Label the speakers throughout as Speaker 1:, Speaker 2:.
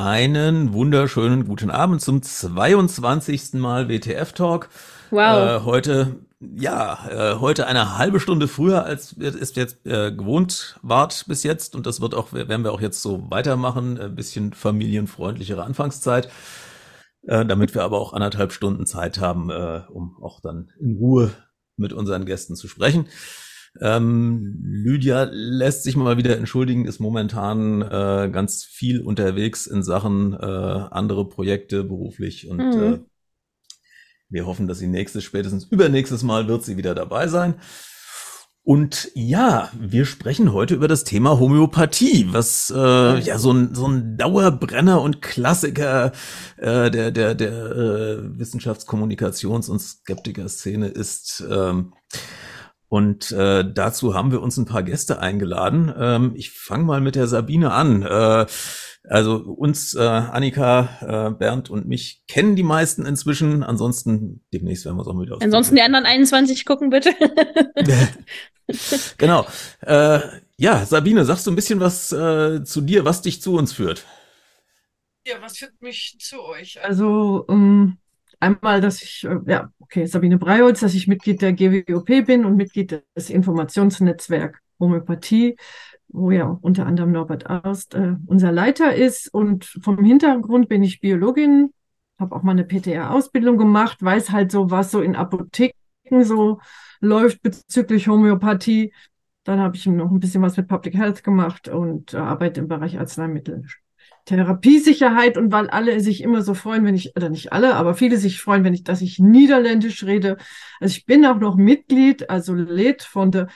Speaker 1: Einen wunderschönen guten Abend zum 22. Mal WTF Talk.
Speaker 2: Wow.
Speaker 1: Äh, heute, ja, äh, heute eine halbe Stunde früher, als es jetzt äh, gewohnt wart bis jetzt. Und das wird auch, werden wir auch jetzt so weitermachen. Ein bisschen familienfreundlichere Anfangszeit. Äh, damit wir aber auch anderthalb Stunden Zeit haben, äh, um auch dann in Ruhe mit unseren Gästen zu sprechen. Ähm, Lydia lässt sich mal wieder entschuldigen, ist momentan äh, ganz viel unterwegs in Sachen äh, andere Projekte beruflich und mhm. äh, wir hoffen, dass sie nächstes, spätestens übernächstes Mal wird sie wieder dabei sein. Und ja, wir sprechen heute über das Thema Homöopathie, was äh, ja so ein, so ein Dauerbrenner und Klassiker äh, der, der, der äh, Wissenschaftskommunikations- und Skeptiker-Szene ist. Ähm, und äh, dazu haben wir uns ein paar Gäste eingeladen. Ähm, ich fange mal mit der Sabine an. Äh, also uns, äh, Annika, äh, Bernd und mich kennen die meisten inzwischen. Ansonsten demnächst werden wir es auch wieder
Speaker 2: Ansonsten die anderen 21 gucken, bitte.
Speaker 1: genau. Äh, ja, Sabine, sagst du ein bisschen was äh, zu dir, was dich zu uns führt?
Speaker 3: Ja, was führt mich zu euch? Also, um, einmal, dass ich, äh, ja, okay, Sabine Breiholz, dass ich Mitglied der GWOP bin und Mitglied des Informationsnetzwerk Homöopathie, wo ja unter anderem Norbert Arst äh, unser Leiter ist. Und vom Hintergrund bin ich Biologin, habe auch mal eine PTA-Ausbildung gemacht, weiß halt so, was so in Apotheken so läuft bezüglich Homöopathie. Dann habe ich noch ein bisschen was mit Public Health gemacht und äh, arbeite im Bereich Arzneimittel Therapiesicherheit und weil alle sich immer so freuen, wenn ich, oder nicht alle, aber viele sich freuen, wenn ich, dass ich Niederländisch rede. Also ich bin auch noch Mitglied, also Lid von der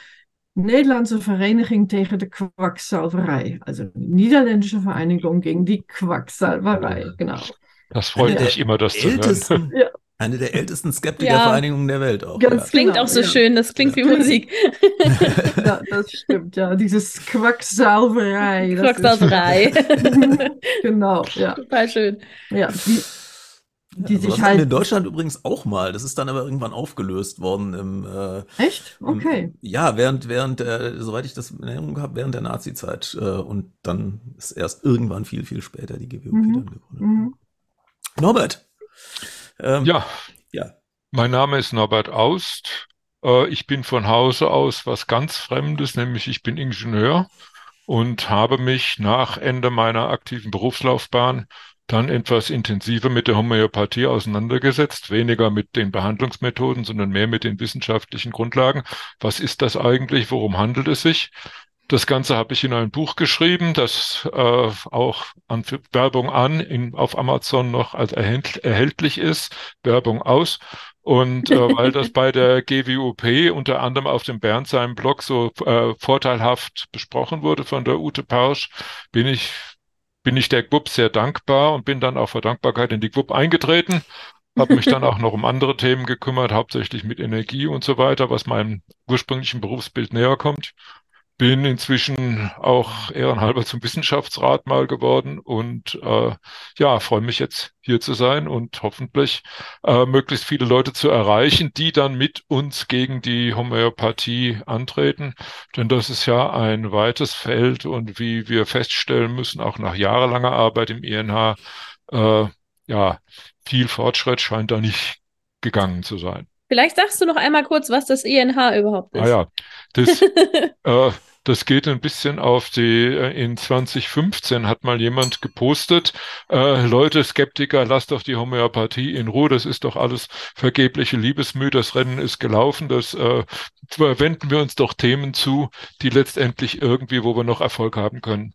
Speaker 3: Nederlandse Vereniging tegen de Quacksalverei. Also Niederländische Vereinigung gegen die Quacksalverei, genau.
Speaker 4: Das freut mich immer, das zu hören.
Speaker 1: Ja. Eine der ältesten Skeptikervereinigungen ja. der Welt auch.
Speaker 2: Ganz ja. klingt genau, auch so ja. schön, das klingt wie Musik.
Speaker 3: ja, das stimmt, ja. Dieses Quacksalverei.
Speaker 2: Quacksalverei.
Speaker 3: genau, ja.
Speaker 2: Total schön.
Speaker 3: Ja, die,
Speaker 1: die sich halt. in Deutschland übrigens auch mal. Das ist dann aber irgendwann aufgelöst worden im. Äh,
Speaker 3: Echt? Okay.
Speaker 1: Im, ja, während während äh, soweit ich das in Erinnerung habe, während der Nazi-Zeit äh, und dann ist erst irgendwann viel viel später die GWOP mhm. dann gegründet. Mhm. Norbert.
Speaker 4: Ähm, ja. Ja. Mein Name ist Norbert Aust. Äh, ich bin von Hause aus was ganz Fremdes, nämlich ich bin Ingenieur und habe mich nach Ende meiner aktiven Berufslaufbahn dann etwas intensiver mit der Homöopathie auseinandergesetzt, weniger mit den Behandlungsmethoden, sondern mehr mit den wissenschaftlichen Grundlagen. Was ist das eigentlich? Worum handelt es sich? Das Ganze habe ich in ein Buch geschrieben, das äh, auch an Werbung an in, auf Amazon noch als erhält, erhältlich ist, Werbung aus. Und äh, weil das bei der GWUP unter anderem auf dem Bernd seinem Blog so äh, vorteilhaft besprochen wurde von der Ute Pausch, bin ich bin ich der GWUP sehr dankbar und bin dann auch vor Dankbarkeit in die GWUP eingetreten. Habe mich dann auch noch um andere Themen gekümmert, hauptsächlich mit Energie und so weiter, was meinem ursprünglichen Berufsbild näher kommt bin inzwischen auch ehrenhalber zum Wissenschaftsrat mal geworden und äh, ja, freue mich jetzt hier zu sein und hoffentlich äh, möglichst viele Leute zu erreichen, die dann mit uns gegen die Homöopathie antreten. Denn das ist ja ein weites Feld und wie wir feststellen müssen, auch nach jahrelanger Arbeit im INH, äh, ja, viel Fortschritt scheint da nicht gegangen zu sein.
Speaker 2: Vielleicht sagst du noch einmal kurz, was das INH überhaupt ist.
Speaker 4: Ah ja, das, äh, das geht ein bisschen auf die, äh, in 2015 hat mal jemand gepostet, äh, Leute, Skeptiker, lasst doch die Homöopathie in Ruhe, das ist doch alles vergebliche Liebesmüh, das Rennen ist gelaufen, das äh, wenden wir uns doch Themen zu, die letztendlich irgendwie, wo wir noch Erfolg haben können.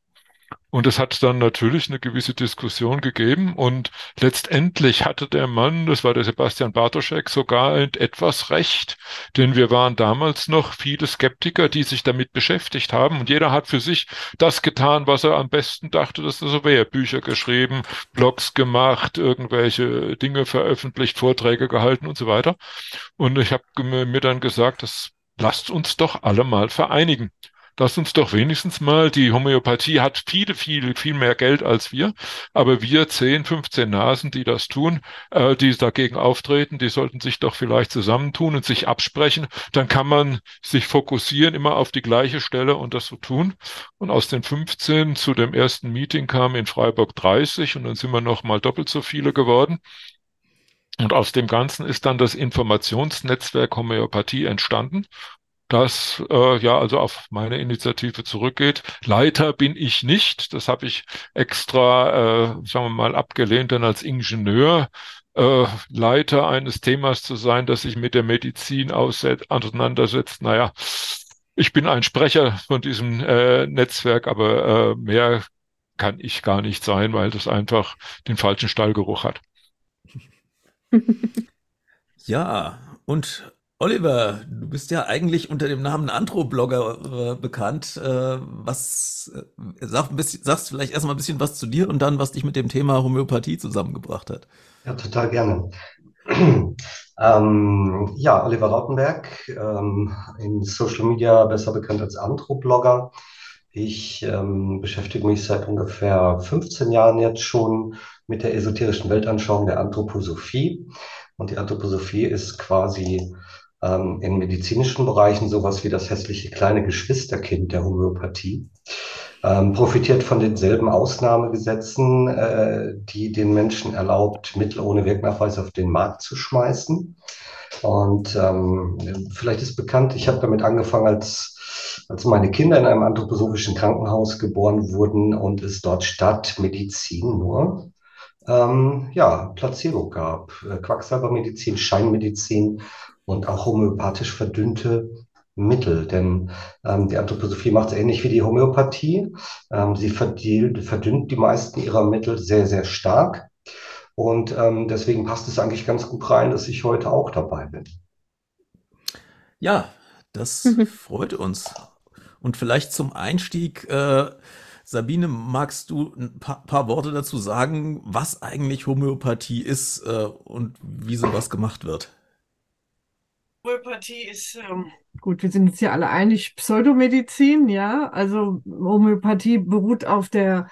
Speaker 4: Und es hat dann natürlich eine gewisse Diskussion gegeben und letztendlich hatte der Mann, das war der Sebastian Bartoschek, sogar etwas recht, denn wir waren damals noch viele Skeptiker, die sich damit beschäftigt haben und jeder hat für sich das getan, was er am besten dachte, dass er so wäre. Bücher geschrieben, Blogs gemacht, irgendwelche Dinge veröffentlicht, Vorträge gehalten und so weiter. Und ich habe mir dann gesagt, das lasst uns doch alle mal vereinigen. Lass uns doch wenigstens mal, die Homöopathie hat viele, viele, viel mehr Geld als wir, aber wir 10, 15 Nasen, die das tun, äh, die dagegen auftreten, die sollten sich doch vielleicht zusammentun und sich absprechen. Dann kann man sich fokussieren immer auf die gleiche Stelle und das so tun. Und aus den 15 zu dem ersten Meeting kam in Freiburg 30 und dann sind wir noch mal doppelt so viele geworden. Und aus dem Ganzen ist dann das Informationsnetzwerk Homöopathie entstanden, das äh, ja also auf meine Initiative zurückgeht. Leiter bin ich nicht. Das habe ich extra, äh, sagen wir mal, abgelehnt, denn als Ingenieur äh, Leiter eines Themas zu sein, das sich mit der Medizin auseinandersetzt. Naja, ich bin ein Sprecher von diesem äh, Netzwerk, aber äh, mehr kann ich gar nicht sein, weil das einfach den falschen Stallgeruch hat.
Speaker 1: Ja, und Oliver, du bist ja eigentlich unter dem Namen Antro-Blogger äh, bekannt. Äh, was äh, sag ein bisschen, sagst vielleicht erstmal ein bisschen was zu dir und dann, was dich mit dem Thema Homöopathie zusammengebracht hat.
Speaker 5: Ja, total gerne. ähm, ja, Oliver Rautenberg, ähm, in Social Media besser bekannt als Antro-Blogger. Ich ähm, beschäftige mich seit ungefähr 15 Jahren jetzt schon mit der esoterischen Weltanschauung der Anthroposophie. Und die Anthroposophie ist quasi ähm, in medizinischen Bereichen sowas wie das hässliche kleine Geschwisterkind der Homöopathie. Ähm, profitiert von denselben Ausnahmegesetzen, äh, die den Menschen erlaubt, Mittel ohne Wirknachweis auf den Markt zu schmeißen. Und ähm, vielleicht ist bekannt, ich habe damit angefangen, als als meine Kinder in einem anthroposophischen Krankenhaus geboren wurden und es dort statt Medizin nur ähm, ja, Placebo gab. Äh, Quacksalbermedizin, Scheinmedizin und auch homöopathisch verdünnte Mittel. Denn ähm, die Anthroposophie macht es ähnlich wie die Homöopathie. Ähm, sie verdient, verdünnt die meisten ihrer Mittel sehr, sehr stark. Und ähm, deswegen passt es eigentlich ganz gut rein, dass ich heute auch dabei bin.
Speaker 1: Ja, das freut uns. Und vielleicht zum Einstieg, äh, Sabine, magst du ein paar, paar, Worte dazu sagen, was eigentlich Homöopathie ist äh, und wie sowas gemacht wird?
Speaker 3: Homöopathie ist, ähm, gut, wir sind uns hier alle einig, Pseudomedizin, ja. Also Homöopathie beruht auf der,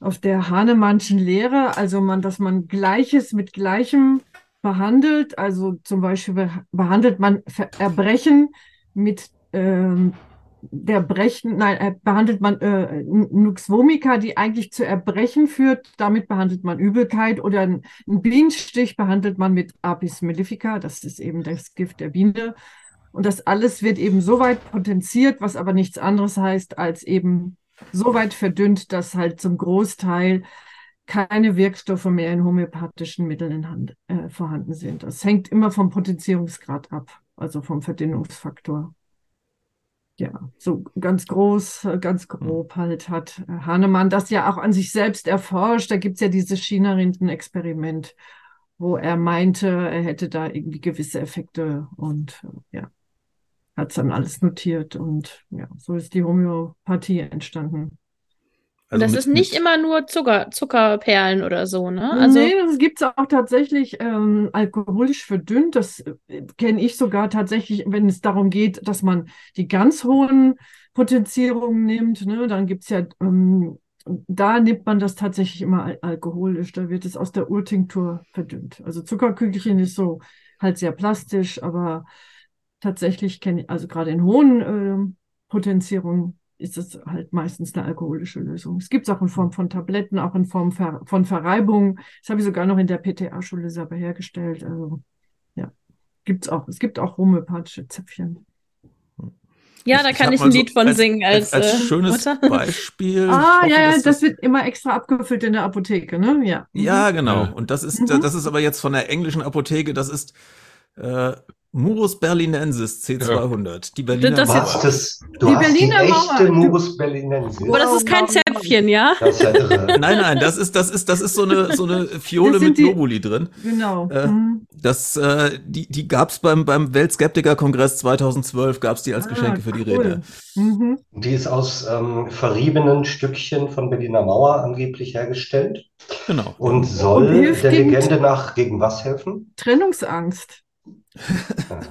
Speaker 3: auf der Hahnemannschen Lehre, also man, dass man Gleiches mit Gleichem behandelt. Also zum Beispiel behandelt man Erbrechen mit ähm, der Brechen, nein, äh, behandelt man äh, Nux vomica, die eigentlich zu Erbrechen führt. Damit behandelt man Übelkeit oder ein Bienenstich behandelt man mit Apis mellifica, das ist eben das Gift der Biene. Und das alles wird eben so weit potenziert, was aber nichts anderes heißt, als eben so weit verdünnt, dass halt zum Großteil keine Wirkstoffe mehr in homöopathischen Mitteln in Hand, äh, vorhanden sind. Das hängt immer vom Potenzierungsgrad ab, also vom Verdünnungsfaktor ja, so ganz groß, ganz grob halt hat Hahnemann das ja auch an sich selbst erforscht. Da gibt es ja dieses China-Rinden-Experiment, wo er meinte, er hätte da irgendwie gewisse Effekte und ja, hat es dann alles notiert und ja, so ist die Homöopathie entstanden.
Speaker 2: Also das mit, ist nicht mit... immer nur Zucker, Zuckerperlen oder so, ne? Also
Speaker 3: nee, das gibt es auch tatsächlich ähm, alkoholisch verdünnt. Das äh, kenne ich sogar tatsächlich, wenn es darum geht, dass man die ganz hohen Potenzierungen nimmt. Ne? Dann gibt es ja, ähm, da nimmt man das tatsächlich immer al alkoholisch. Da wird es aus der Urtinktur verdünnt. Also Zuckerkügelchen ist so halt sehr plastisch, aber tatsächlich kenne ich, also gerade in hohen äh, Potenzierungen ist es halt meistens eine alkoholische Lösung. Es gibt es auch in Form von Tabletten, auch in Form von Verreibung. Das habe ich sogar noch in der PTA-Schule selber hergestellt. Also ja, gibt es auch. Es gibt auch homöopathische Zäpfchen.
Speaker 2: Ja, da kann ich, ich ein Lied so von als, singen als,
Speaker 1: als, als äh, schönes Mutter. Beispiel.
Speaker 3: ah, hoffe, ja, das, das wird immer extra abgefüllt in der Apotheke, ne? Ja.
Speaker 1: Ja, genau. Und das ist, mhm. das ist aber jetzt von der englischen Apotheke, das ist äh, Murus Berlinensis C200. Ja. Die Berliner
Speaker 5: das
Speaker 1: Mauer.
Speaker 5: Was, das, du die hast Berliner die echte Mauer. Murus Berlinensis.
Speaker 2: Aber das ist kein Zäpfchen, ja?
Speaker 1: Das ist ja nein, nein, das ist, das ist, das ist so eine, so eine Fiole mit die, Globuli drin.
Speaker 3: Genau.
Speaker 1: Äh, mhm. das, äh, die, die gab's beim, beim Weltskeptiker-Kongress 2012, gab's die als ah, Geschenke für die cool. Rede.
Speaker 5: Mhm. Die ist aus ähm, verriebenen Stückchen von Berliner Mauer angeblich hergestellt.
Speaker 1: Genau.
Speaker 5: Und soll Und der Legende nach gegen was helfen?
Speaker 3: Trennungsangst.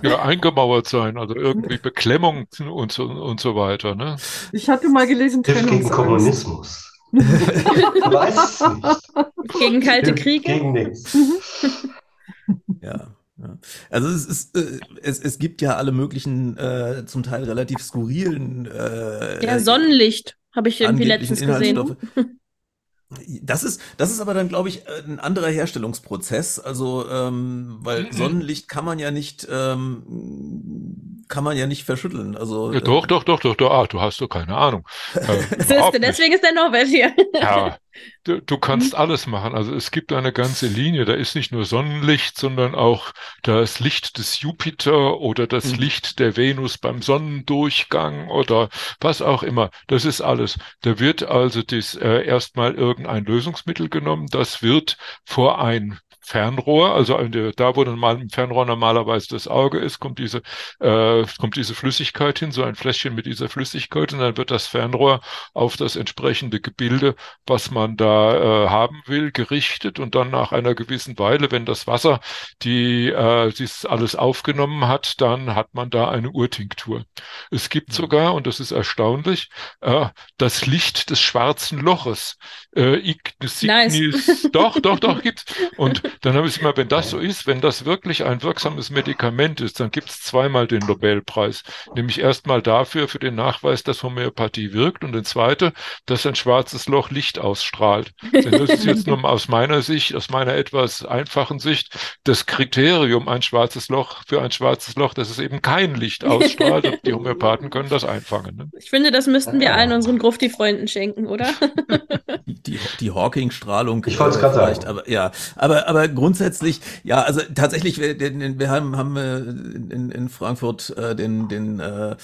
Speaker 4: Ja, eingemauert sein, also irgendwie Beklemmung und so, und so weiter. Ne?
Speaker 3: Ich hatte mal gelesen,
Speaker 5: Hilft gegen Kommunismus. Weiß
Speaker 2: nicht. Gegen kalte Kriege?
Speaker 5: Gegen nichts.
Speaker 1: Ja. Ja. Also es ist, äh, es, es gibt ja alle möglichen, äh, zum Teil relativ skurrilen. Äh,
Speaker 2: ja, Sonnenlicht habe ich irgendwie letztens gesehen.
Speaker 1: Das ist, das ist aber dann, glaube ich, ein anderer Herstellungsprozess. Also, ähm, weil mhm. Sonnenlicht kann man ja nicht, ähm, kann man ja nicht verschütteln. Also
Speaker 4: ja, doch, äh, doch, doch, doch, doch. Ah, du hast doch keine Ahnung.
Speaker 2: Äh, deswegen ist der Norbert hier.
Speaker 4: ja, du, du kannst mhm. alles machen. Also es gibt eine ganze Linie. Da ist nicht nur Sonnenlicht, sondern auch das Licht des Jupiter oder das mhm. Licht der Venus beim Sonnendurchgang oder was auch immer. Das ist alles. Da wird also das äh, erstmal irgendein Lösungsmittel genommen. Das wird vor ein Fernrohr, also da, wo dann mal im Fernrohr normalerweise das Auge ist, kommt diese, äh, kommt diese Flüssigkeit hin, so ein Fläschchen mit dieser Flüssigkeit und dann wird das Fernrohr auf das entsprechende Gebilde, was man da äh, haben will, gerichtet und dann nach einer gewissen Weile, wenn das Wasser die äh, dies alles aufgenommen hat, dann hat man da eine Urtinktur. Es gibt sogar, und das ist erstaunlich, äh, das Licht des schwarzen Loches. Äh, Ignis, nice. doch, doch, doch, gibt's. Und dann habe ich immer, wenn das so ist, wenn das wirklich ein wirksames Medikament ist, dann gibt es zweimal den Nobelpreis. Nämlich erstmal dafür, für den Nachweis, dass Homöopathie wirkt und den zweite, dass ein schwarzes Loch Licht ausstrahlt. Denn das ist jetzt nur aus meiner Sicht, aus meiner etwas einfachen Sicht, das Kriterium, ein schwarzes Loch für ein schwarzes Loch, dass es eben kein Licht ausstrahlt und die Homöopathen können das einfangen. Ne?
Speaker 2: Ich finde, das müssten wir allen unseren Grufti-Freunden schenken, oder?
Speaker 1: die, die Hawking-Strahlung.
Speaker 5: Ich wollte es gerade sagen.
Speaker 1: Aber ja, aber, aber grundsätzlich, ja, also tatsächlich, wir, wir haben, haben in, in Frankfurt äh, den, den äh,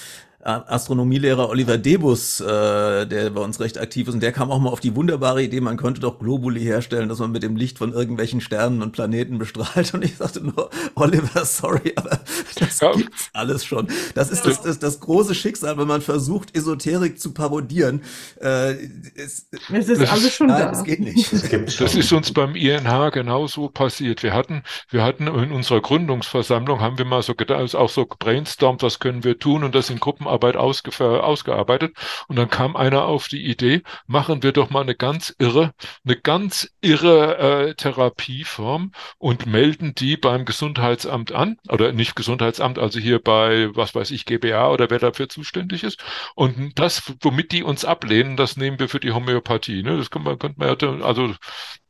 Speaker 1: Astronomielehrer Oliver Debus, äh, der bei uns recht aktiv ist, und der kam auch mal auf die wunderbare Idee, man könnte doch Globuli herstellen, dass man mit dem Licht von irgendwelchen Sternen und Planeten bestrahlt. Und ich sagte nur, Oliver, sorry, aber das ja. gibt's alles schon. Das ist das, das, das große Schicksal, wenn man versucht, Esoterik zu parodieren. Äh,
Speaker 3: es, es ist alles schon nein, da.
Speaker 1: Das geht nicht.
Speaker 4: Das, das ist uns beim INH genauso passiert. Wir hatten, wir hatten in unserer Gründungsversammlung, haben wir mal so gedacht, auch so brainstormt, was können wir tun und das in Gruppen Arbeit ausgearbeitet. Und dann kam einer auf die Idee, machen wir doch mal eine ganz irre, eine ganz irre äh, Therapieform und melden die beim Gesundheitsamt an. Oder nicht Gesundheitsamt, also hier bei, was weiß ich, GBA oder wer dafür zuständig ist. Und das, womit die uns ablehnen, das nehmen wir für die Homöopathie. Ne? Das könnte man, könnte man, also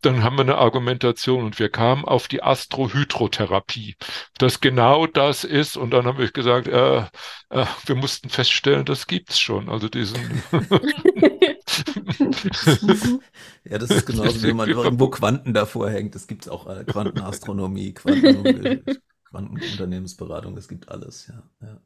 Speaker 4: dann haben wir eine Argumentation und wir kamen auf die Astrohydrotherapie, das genau das ist. Und dann haben wir gesagt, äh, äh, wir mussten feststellen, das gibt's schon. Also diesen.
Speaker 1: ja, das ist genauso, wie man irgendwo Quanten davor hängt. Es gibt auch äh, Quantenastronomie, Quanten, Quantenunternehmensberatung, es gibt alles, ja. ja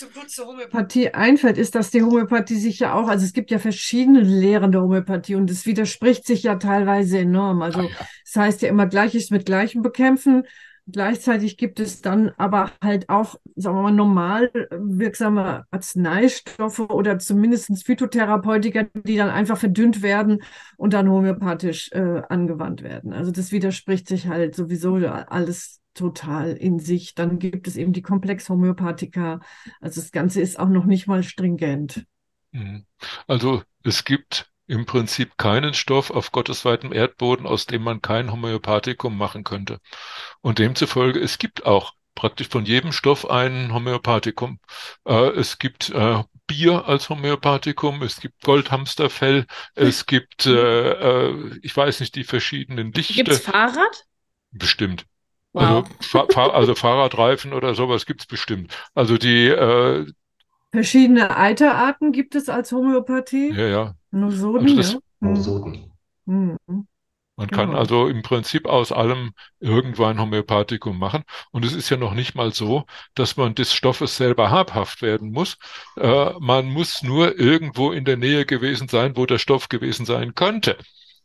Speaker 3: zu kurz zur Homöopathie einfällt, ist, dass die Homöopathie sich ja auch, also es gibt ja verschiedene Lehren der Homöopathie und es widerspricht sich ja teilweise enorm. Also es ja. das heißt ja immer Gleiches mit Gleichem bekämpfen. Gleichzeitig gibt es dann aber halt auch, sagen wir mal, normal wirksame Arzneistoffe oder zumindest Phytotherapeutika, die dann einfach verdünnt werden und dann homöopathisch äh, angewandt werden. Also das widerspricht sich halt sowieso alles total in sich. Dann gibt es eben die Komplex-Homöopathika. Also das Ganze ist auch noch nicht mal stringent.
Speaker 4: Mhm. Also es gibt im Prinzip keinen Stoff auf gottesweitem Erdboden, aus dem man kein Homöopathikum machen könnte. Und demzufolge, es gibt auch praktisch von jedem Stoff ein Homöopathikum. Äh, es gibt äh, Bier als Homöopathikum, es gibt Goldhamsterfell, es gibt, äh, äh, ich weiß nicht, die verschiedenen Dichte.
Speaker 2: Gibt es Fahrrad?
Speaker 4: Bestimmt. Wow. Also, Fahr also Fahrradreifen oder sowas gibt's bestimmt. Also die äh,
Speaker 3: verschiedene Eiterarten gibt es als Homöopathie.
Speaker 4: Ja, ja.
Speaker 3: Nosoden, also das,
Speaker 5: ja. Nosoden.
Speaker 4: Mhm. Man kann also im Prinzip aus allem irgendwo ein Homöopathikum machen. Und es ist ja noch nicht mal so, dass man des Stoffes selber habhaft werden muss. Äh, man muss nur irgendwo in der Nähe gewesen sein, wo der Stoff gewesen sein könnte.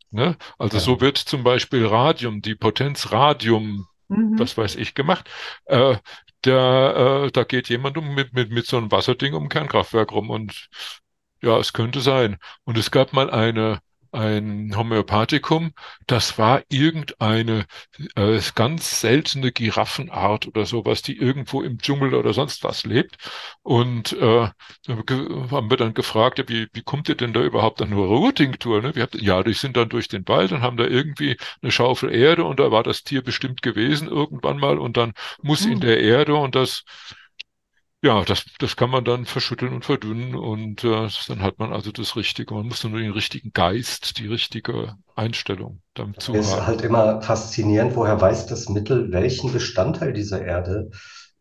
Speaker 4: Ne? Also ja. so wird zum Beispiel Radium, die Potenz Radium mhm. was weiß ich, gemacht. Äh, der, äh, da geht jemand um mit, mit, mit so einem Wasserding um Kernkraftwerk rum und ja, es könnte sein. Und es gab mal eine, ein Homöopathikum, das war irgendeine äh, ganz seltene Giraffenart oder sowas, die irgendwo im Dschungel oder sonst was lebt. Und äh, haben wir dann gefragt, ja, wie, wie kommt ihr denn da überhaupt an eine Ruhrtinktur? Ne? Wir ja, die sind dann durch den Wald und haben da irgendwie eine Schaufel Erde und da war das Tier bestimmt gewesen irgendwann mal und dann muss mhm. in der Erde und das ja, das, das kann man dann verschütteln und verdünnen und äh, dann hat man also das Richtige. Man muss nur den richtigen Geist, die richtige Einstellung dazu haben.
Speaker 5: Es ist halt immer faszinierend, woher weiß das Mittel, welchen Bestandteil dieser Erde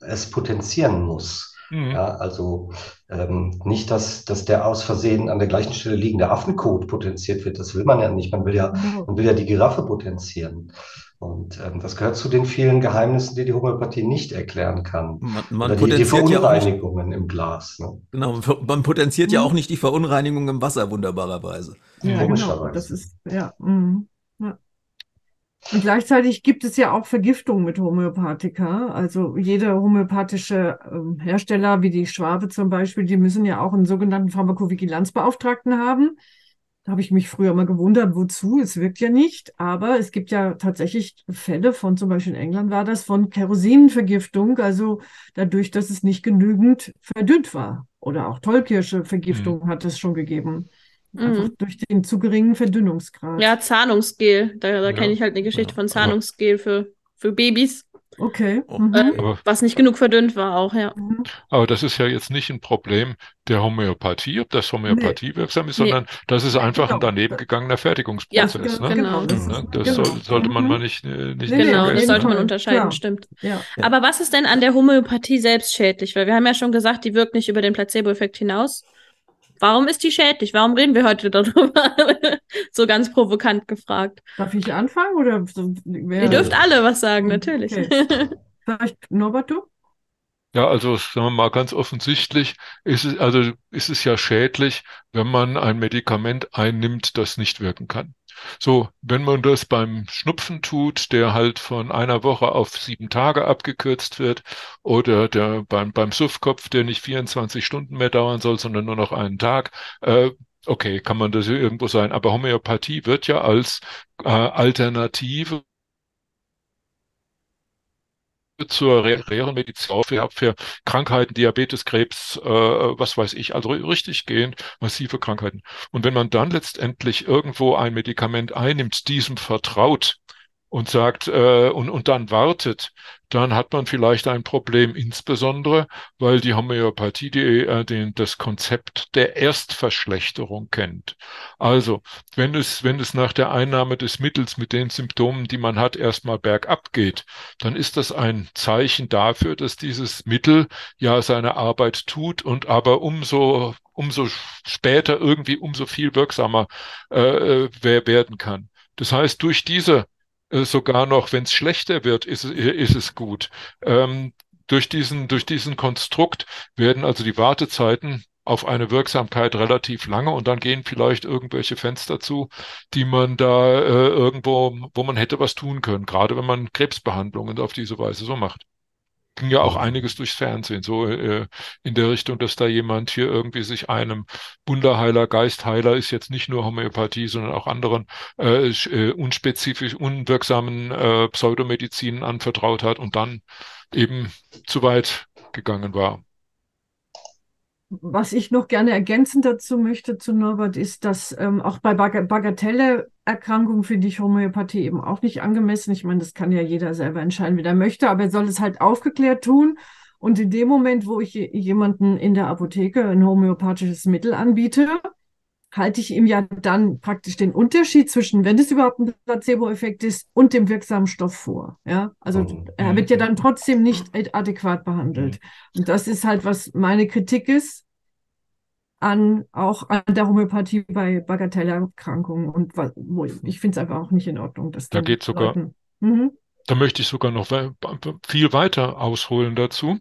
Speaker 5: es potenzieren muss. Mhm. Ja, also ähm, nicht, dass, dass der aus Versehen an der gleichen Stelle liegende Affenkot potenziert wird. Das will man ja nicht. Man will ja, genau. man will ja die Giraffe potenzieren. Und ähm, das gehört zu den vielen Geheimnissen, die die Homöopathie nicht erklären kann.
Speaker 1: Man, man Oder die, die
Speaker 5: Verunreinigungen ja im Glas. Ne?
Speaker 1: Genau, man potenziert mhm. ja auch nicht die Verunreinigung im Wasser wunderbarerweise.
Speaker 3: Ja, genau. Das ist, ja, mm, ja. Und gleichzeitig gibt es ja auch Vergiftung mit Homöopathika. Also jeder homöopathische äh, Hersteller, wie die Schwabe zum Beispiel, die müssen ja auch einen sogenannten Pharmakovigilanzbeauftragten haben. Da habe ich mich früher mal gewundert, wozu. Es wirkt ja nicht, aber es gibt ja tatsächlich Fälle von, zum Beispiel in England war das, von Kerosinvergiftung, also dadurch, dass es nicht genügend verdünnt war. Oder auch Tollkirsche-Vergiftung mhm. hat es schon gegeben. Einfach mhm. durch den zu geringen Verdünnungsgrad.
Speaker 2: Ja, Zahnungsgel. Da, da ja. kenne ich halt eine Geschichte ja. von Zahnungsgel für, für Babys.
Speaker 3: Okay.
Speaker 2: Oh, mhm. Äh, was nicht genug verdünnt war auch, ja. Mhm.
Speaker 4: Aber das ist ja jetzt nicht ein Problem der Homöopathie, ob das Homöopathie nee. wirksam ist, sondern nee. das ist einfach genau. ein daneben gegangener Fertigungsprozess. Ja, ne? genau. Das, ne? das genau. Soll, sollte man mhm. mal nicht, äh, nicht
Speaker 2: Genau, vergessen. das sollte man unterscheiden, Klar. stimmt. Ja. Aber was ist denn an der Homöopathie selbst schädlich? Weil wir haben ja schon gesagt, die wirkt nicht über den Placebo-Effekt hinaus. Warum ist die schädlich? Warum reden wir heute darüber? so ganz provokant gefragt.
Speaker 3: Darf ich anfangen oder
Speaker 2: wer? Ihr dürft alle was sagen, natürlich. Okay.
Speaker 3: Vielleicht Norbert, du?
Speaker 4: Ja, also sagen wir mal ganz offensichtlich ist es, also ist es ja schädlich, wenn man ein Medikament einnimmt, das nicht wirken kann. So, wenn man das beim Schnupfen tut, der halt von einer Woche auf sieben Tage abgekürzt wird, oder der beim, beim Suffkopf, der nicht 24 Stunden mehr dauern soll, sondern nur noch einen Tag, äh, okay, kann man das irgendwo sein. Aber Homöopathie wird ja als äh, Alternative zur realen Medizin für, für Krankheiten, Diabetes, Krebs, äh, was weiß ich, also richtig gehen, massive Krankheiten. Und wenn man dann letztendlich irgendwo ein Medikament einnimmt, diesem vertraut, und sagt äh, und, und dann wartet, dann hat man vielleicht ein Problem, insbesondere weil die Homöopathie die, äh, den, das Konzept der Erstverschlechterung kennt. Also wenn es, wenn es nach der Einnahme des Mittels mit den Symptomen, die man hat, erstmal bergab geht, dann ist das ein Zeichen dafür, dass dieses Mittel ja seine Arbeit tut und aber umso umso später irgendwie umso viel wirksamer äh, äh werden kann. Das heißt, durch diese sogar noch, wenn es schlechter wird, ist, ist es gut. Ähm, durch diesen, durch diesen Konstrukt werden also die Wartezeiten auf eine Wirksamkeit relativ lange und dann gehen vielleicht irgendwelche Fenster zu, die man da äh, irgendwo, wo man hätte was tun können, gerade wenn man Krebsbehandlungen auf diese Weise so macht ging ja auch einiges durchs Fernsehen, so äh, in der Richtung, dass da jemand hier irgendwie sich einem Wunderheiler, Geistheiler ist jetzt nicht nur Homöopathie, sondern auch anderen äh, äh, unspezifisch, unwirksamen äh, Pseudomedizinen anvertraut hat und dann eben zu weit gegangen war.
Speaker 3: Was ich noch gerne ergänzen dazu möchte zu Norbert, ist, dass ähm, auch bei Bag Bagatellerkrankungen finde ich Homöopathie eben auch nicht angemessen. Ich meine, das kann ja jeder selber entscheiden, wie er möchte, aber er soll es halt aufgeklärt tun. Und in dem Moment, wo ich jemanden in der Apotheke ein homöopathisches Mittel anbiete, halte ich ihm ja dann praktisch den Unterschied zwischen, wenn es überhaupt ein Placebo-Effekt ist, und dem wirksamen Stoff vor. Ja, also oh. er wird ja dann trotzdem nicht adäquat behandelt. Mhm. Und das ist halt, was meine Kritik ist an auch an der Homöopathie bei Bagatellerkrankungen und ich finde es einfach auch nicht in Ordnung, dass
Speaker 4: da geht sogar. Mhm. Da möchte ich sogar noch viel weiter ausholen dazu.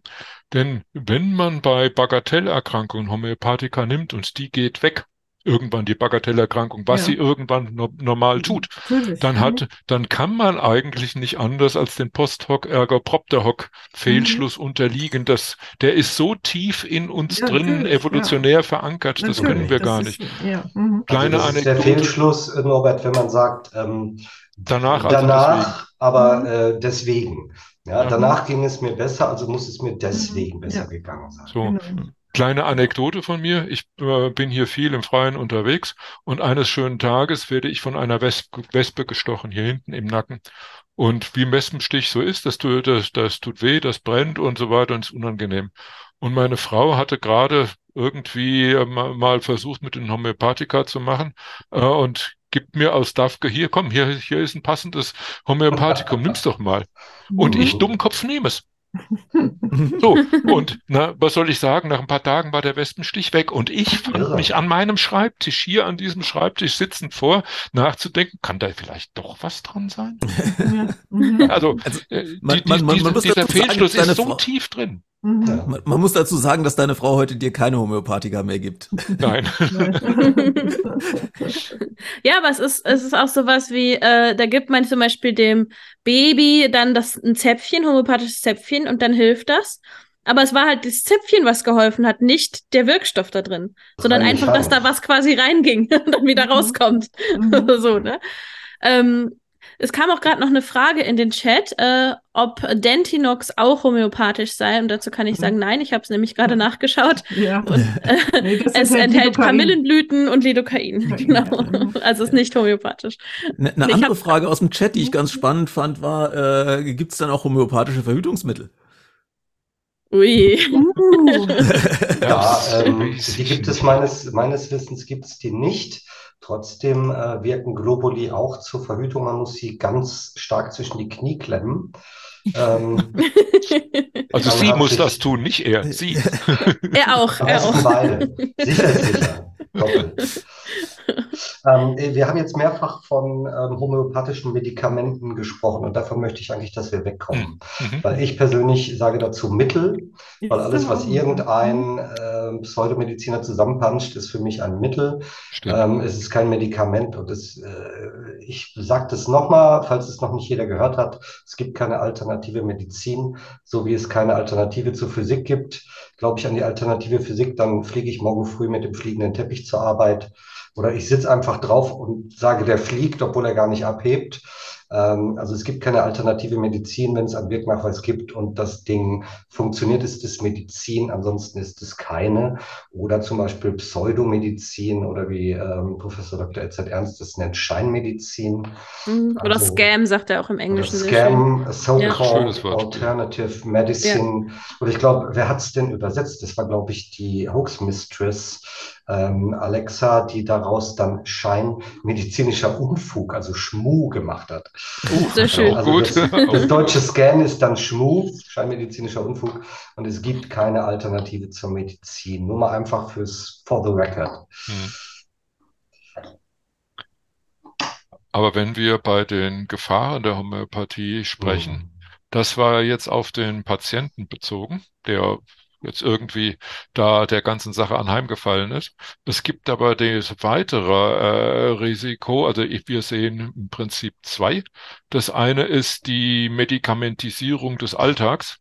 Speaker 4: Denn wenn man bei Bagatellerkrankungen Homöopathika nimmt und die geht weg, irgendwann die Bagatellerkrankung, was ja. sie irgendwann no normal tut, Natürlich. dann hat, dann kann man eigentlich nicht anders als den Post-Hoc Ergo Propter Hoc Fehlschluss mhm. unterliegen. Das, der ist so tief in uns ja, drin, evolutionär ja. verankert, natürlich. das können wir das gar ist, nicht.
Speaker 5: Ja. Mhm. Kleine also das ist der Fehlschluss, Norbert, wenn man sagt, ähm, danach, also danach aber mhm. äh, deswegen. Ja, danach ging es mir besser, also muss es mir deswegen besser gegangen sein.
Speaker 4: So. Genau. Kleine Anekdote von mir. Ich äh, bin hier viel im Freien unterwegs und eines schönen Tages werde ich von einer Wespe, Wespe gestochen, hier hinten im Nacken. Und wie ein Wespenstich so ist, das tut, das, das tut weh, das brennt und so weiter und ist unangenehm. Und meine Frau hatte gerade irgendwie äh, mal versucht, mit den Homöopathika zu machen äh, und gibt mir aus Dafke, hier komm, hier, hier ist ein passendes Homöopathikum, nimm's doch mal. Und ich, Dummkopf, nehme es. So, und na, was soll ich sagen? Nach ein paar Tagen war der Wespenstich weg und ich fand mich an meinem Schreibtisch, hier an diesem Schreibtisch sitzend vor, nachzudenken, kann da vielleicht doch was dran sein? Ja. Also, also äh, man, die, man, man, diese, dieser Fehlschluss ist so Frau, tief drin.
Speaker 1: Mhm. Ja. Man, man, muss dazu sagen, dass deine Frau heute dir keine Homöopathika mehr gibt.
Speaker 4: Nein.
Speaker 2: ja, aber es ist, es ist auch sowas wie, äh, da gibt man zum Beispiel dem Baby dann das ein Zäpfchen, homöopathisches Zäpfchen und dann hilft das. Aber es war halt das Zäpfchen, was geholfen hat, nicht der Wirkstoff da drin, sondern einfach, dass da was quasi reinging und dann wieder mhm. rauskommt. Mhm. so, ne? Ähm, es kam auch gerade noch eine Frage in den Chat, äh, ob Dentinox auch homöopathisch sei. Und dazu kann ich sagen, nein, ich habe es nämlich gerade nachgeschaut. Ja. Und, äh, nee, es enthält Lidocain. Kamillenblüten und Lidocain. Genau. Also es ist nicht homöopathisch.
Speaker 1: Ne, eine, eine andere Frage aus dem Chat, die ich ganz spannend fand, war, äh, gibt es dann auch homöopathische Verhütungsmittel?
Speaker 2: Ui.
Speaker 5: Uh. ja, ähm, die gibt es meines, meines Wissens gibt es die nicht. Trotzdem äh, wirken Globuli auch zur Verhütung. Man muss sie ganz stark zwischen die Knie klemmen.
Speaker 4: Ähm, also sie muss das tun, nicht er, sie.
Speaker 2: er auch, er auch.
Speaker 5: Beide. Sicher, sicher. ähm, wir haben jetzt mehrfach von ähm, homöopathischen Medikamenten gesprochen und davon möchte ich eigentlich, dass wir wegkommen. Mhm. mhm. Weil ich persönlich sage dazu Mittel, weil alles, was irgendein äh, Pseudomediziner zusammenpanscht, ist für mich ein Mittel. Ähm, es ist kein Medikament und es, äh, ich sage das nochmal, falls es noch nicht jeder gehört hat, es gibt keine alternative Medizin, so wie es keine Alternative zur Physik gibt glaube ich an die alternative Physik, dann fliege ich morgen früh mit dem fliegenden Teppich zur Arbeit. Oder ich sitze einfach drauf und sage, der fliegt, obwohl er gar nicht abhebt. Ähm, also es gibt keine alternative Medizin, wenn es einen Wirknachweis gibt und das Ding funktioniert, ist es Medizin, ansonsten ist es keine. Oder zum Beispiel Pseudomedizin oder wie ähm, Professor Dr. Edzard Ernst das nennt, Scheinmedizin.
Speaker 2: Mhm. Oder also, Scam, sagt er auch im Englischen.
Speaker 5: Scam, so-called ja. Alternative Medicine. Ja. Und ich glaube, wer hat es denn übersetzt? Das war, glaube ich, die Hoax Mistress ähm, Alexa, die daraus dann scheinmedizinischer Unfug, also Schmu gemacht hat.
Speaker 2: Uh, sehr schön.
Speaker 5: Also Gut. Das, das, deutsche Scan ist dann Schmu, scheinmedizinischer Unfug, und es gibt keine Alternative zur Medizin. Nur mal einfach fürs For the Record. Hm.
Speaker 4: Aber wenn wir bei den Gefahren der Homöopathie sprechen, mhm. das war jetzt auf den Patienten bezogen, der jetzt irgendwie da der ganzen Sache anheimgefallen ist. Es gibt aber das weitere äh, Risiko, also wir sehen im Prinzip zwei. Das eine ist die Medikamentisierung des Alltags.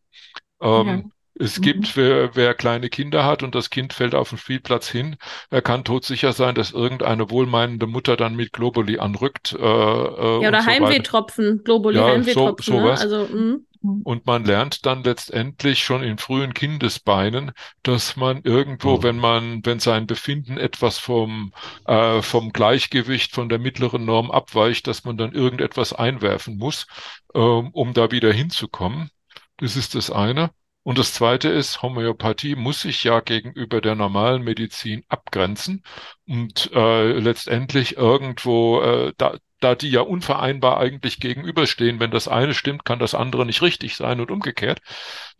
Speaker 4: Ähm, ja. Es mhm. gibt, wer, wer kleine Kinder hat und das Kind fällt auf den Spielplatz hin, er kann todsicher sein, dass irgendeine wohlmeinende Mutter dann mit Globuli anrückt. Äh,
Speaker 2: äh ja, oder so Heimwehtropfen, Globuli, ja, Heimwehtropfen. So, sowas. Ne? Also, mh.
Speaker 4: Und man lernt dann letztendlich schon in frühen Kindesbeinen, dass man irgendwo, mhm. wenn man, wenn sein Befinden etwas vom, äh, vom Gleichgewicht von der mittleren Norm abweicht, dass man dann irgendetwas einwerfen muss, ähm, um da wieder hinzukommen. Das ist das eine. Und das zweite ist, Homöopathie muss sich ja gegenüber der normalen Medizin abgrenzen und äh, letztendlich irgendwo äh, da, da die ja unvereinbar eigentlich gegenüberstehen, wenn das eine stimmt, kann das andere nicht richtig sein und umgekehrt,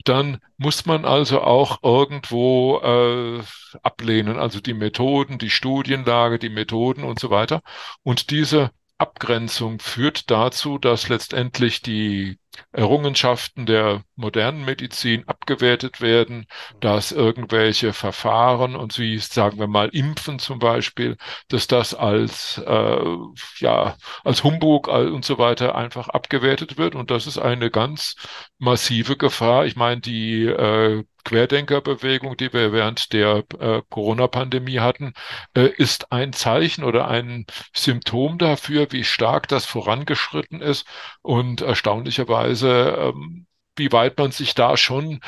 Speaker 4: dann muss man also auch irgendwo äh, ablehnen, also die Methoden, die Studienlage, die Methoden und so weiter. Und diese Abgrenzung führt dazu, dass letztendlich die Errungenschaften der modernen Medizin abgewertet werden, dass irgendwelche Verfahren und wie sagen wir mal Impfen zum Beispiel, dass das als äh, ja als Humbug und so weiter einfach abgewertet wird und das ist eine ganz massive Gefahr. Ich meine die äh, Querdenkerbewegung, die wir während der äh, Corona-Pandemie hatten, äh, ist ein Zeichen oder ein Symptom dafür, wie stark das vorangeschritten ist und erstaunlicherweise ähm, wie weit man sich da schon,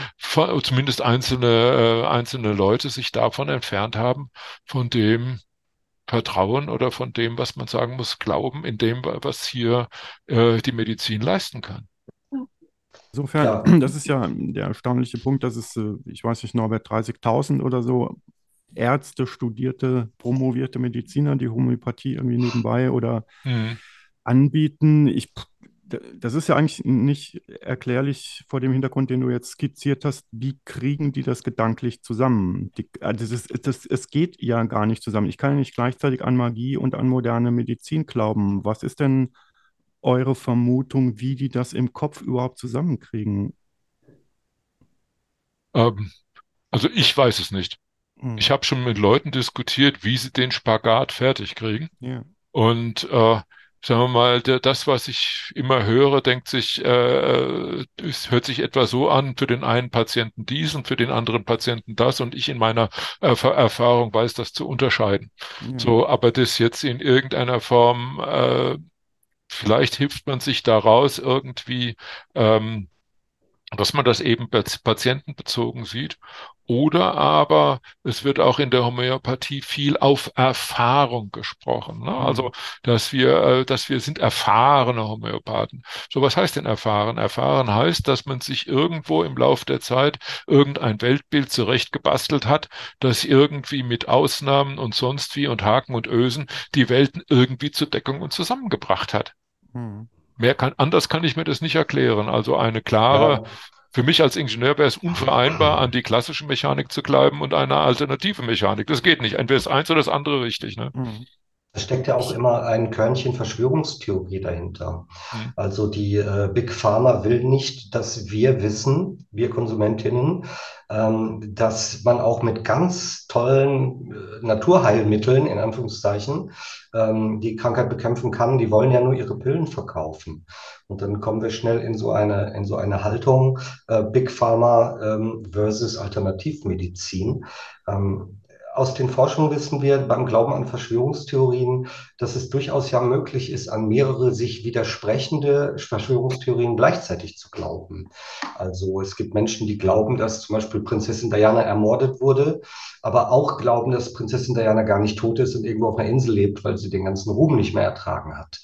Speaker 4: zumindest einzelne, äh, einzelne Leute sich davon entfernt haben, von dem Vertrauen oder von dem, was man sagen muss, Glauben in dem, was hier äh, die Medizin leisten kann.
Speaker 6: Insofern, ja. das ist ja der erstaunliche Punkt, dass es, äh, ich weiß nicht, Norbert, 30.000 oder so Ärzte, studierte, promovierte Mediziner, die Homöopathie irgendwie nebenbei oder mhm. anbieten. Ich, das ist ja eigentlich nicht erklärlich vor dem Hintergrund, den du jetzt skizziert hast. Wie kriegen die das gedanklich zusammen? Die, also das ist, das, es geht ja gar nicht zusammen. Ich kann ja nicht gleichzeitig an Magie und an moderne Medizin glauben. Was ist denn eure Vermutung, wie die das im Kopf überhaupt zusammenkriegen?
Speaker 4: Ähm, also ich weiß es nicht. Hm. Ich habe schon mit Leuten diskutiert, wie sie den Spagat fertig kriegen. Ja. Und äh, sagen wir mal, das, was ich immer höre, denkt sich, äh, es hört sich etwa so an, für den einen Patienten dies und für den anderen Patienten das und ich in meiner äh, Erfahrung weiß das zu unterscheiden. Ja. So, aber das jetzt in irgendeiner Form äh, vielleicht hilft man sich daraus irgendwie, ähm, dass man das eben patientenbezogen sieht. Oder aber es wird auch in der Homöopathie viel auf Erfahrung gesprochen. Ne? Also, dass wir, äh, dass wir sind erfahrene Homöopathen. So, was heißt denn erfahren? Erfahren heißt, dass man sich irgendwo im Laufe der Zeit irgendein Weltbild zurechtgebastelt hat, das irgendwie mit Ausnahmen und sonst wie und Haken und Ösen die Welten irgendwie zur Deckung und zusammengebracht hat. Hm. Mehr kann, anders kann ich mir das nicht erklären. Also eine klare. Für mich als Ingenieur wäre es unvereinbar, an die klassische Mechanik zu bleiben und eine alternative Mechanik. Das geht nicht. Entweder das eins oder das andere richtig. Ne? Mhm.
Speaker 5: Es steckt ja auch immer ein Körnchen Verschwörungstheorie dahinter. Mhm. Also die äh, Big Pharma will nicht, dass wir wissen, wir Konsumentinnen, ähm, dass man auch mit ganz tollen äh, Naturheilmitteln, in Anführungszeichen, ähm, die Krankheit bekämpfen kann. Die wollen ja nur ihre Pillen verkaufen. Und dann kommen wir schnell in so eine, in so eine Haltung äh, Big Pharma ähm, versus Alternativmedizin. Ähm, aus den Forschungen wissen wir beim Glauben an Verschwörungstheorien, dass es durchaus ja möglich ist, an mehrere sich widersprechende Verschwörungstheorien gleichzeitig zu glauben. Also es gibt Menschen, die glauben, dass zum Beispiel Prinzessin Diana ermordet wurde, aber auch glauben, dass Prinzessin Diana gar nicht tot ist und irgendwo auf einer Insel lebt, weil sie den ganzen Ruhm nicht mehr ertragen hat.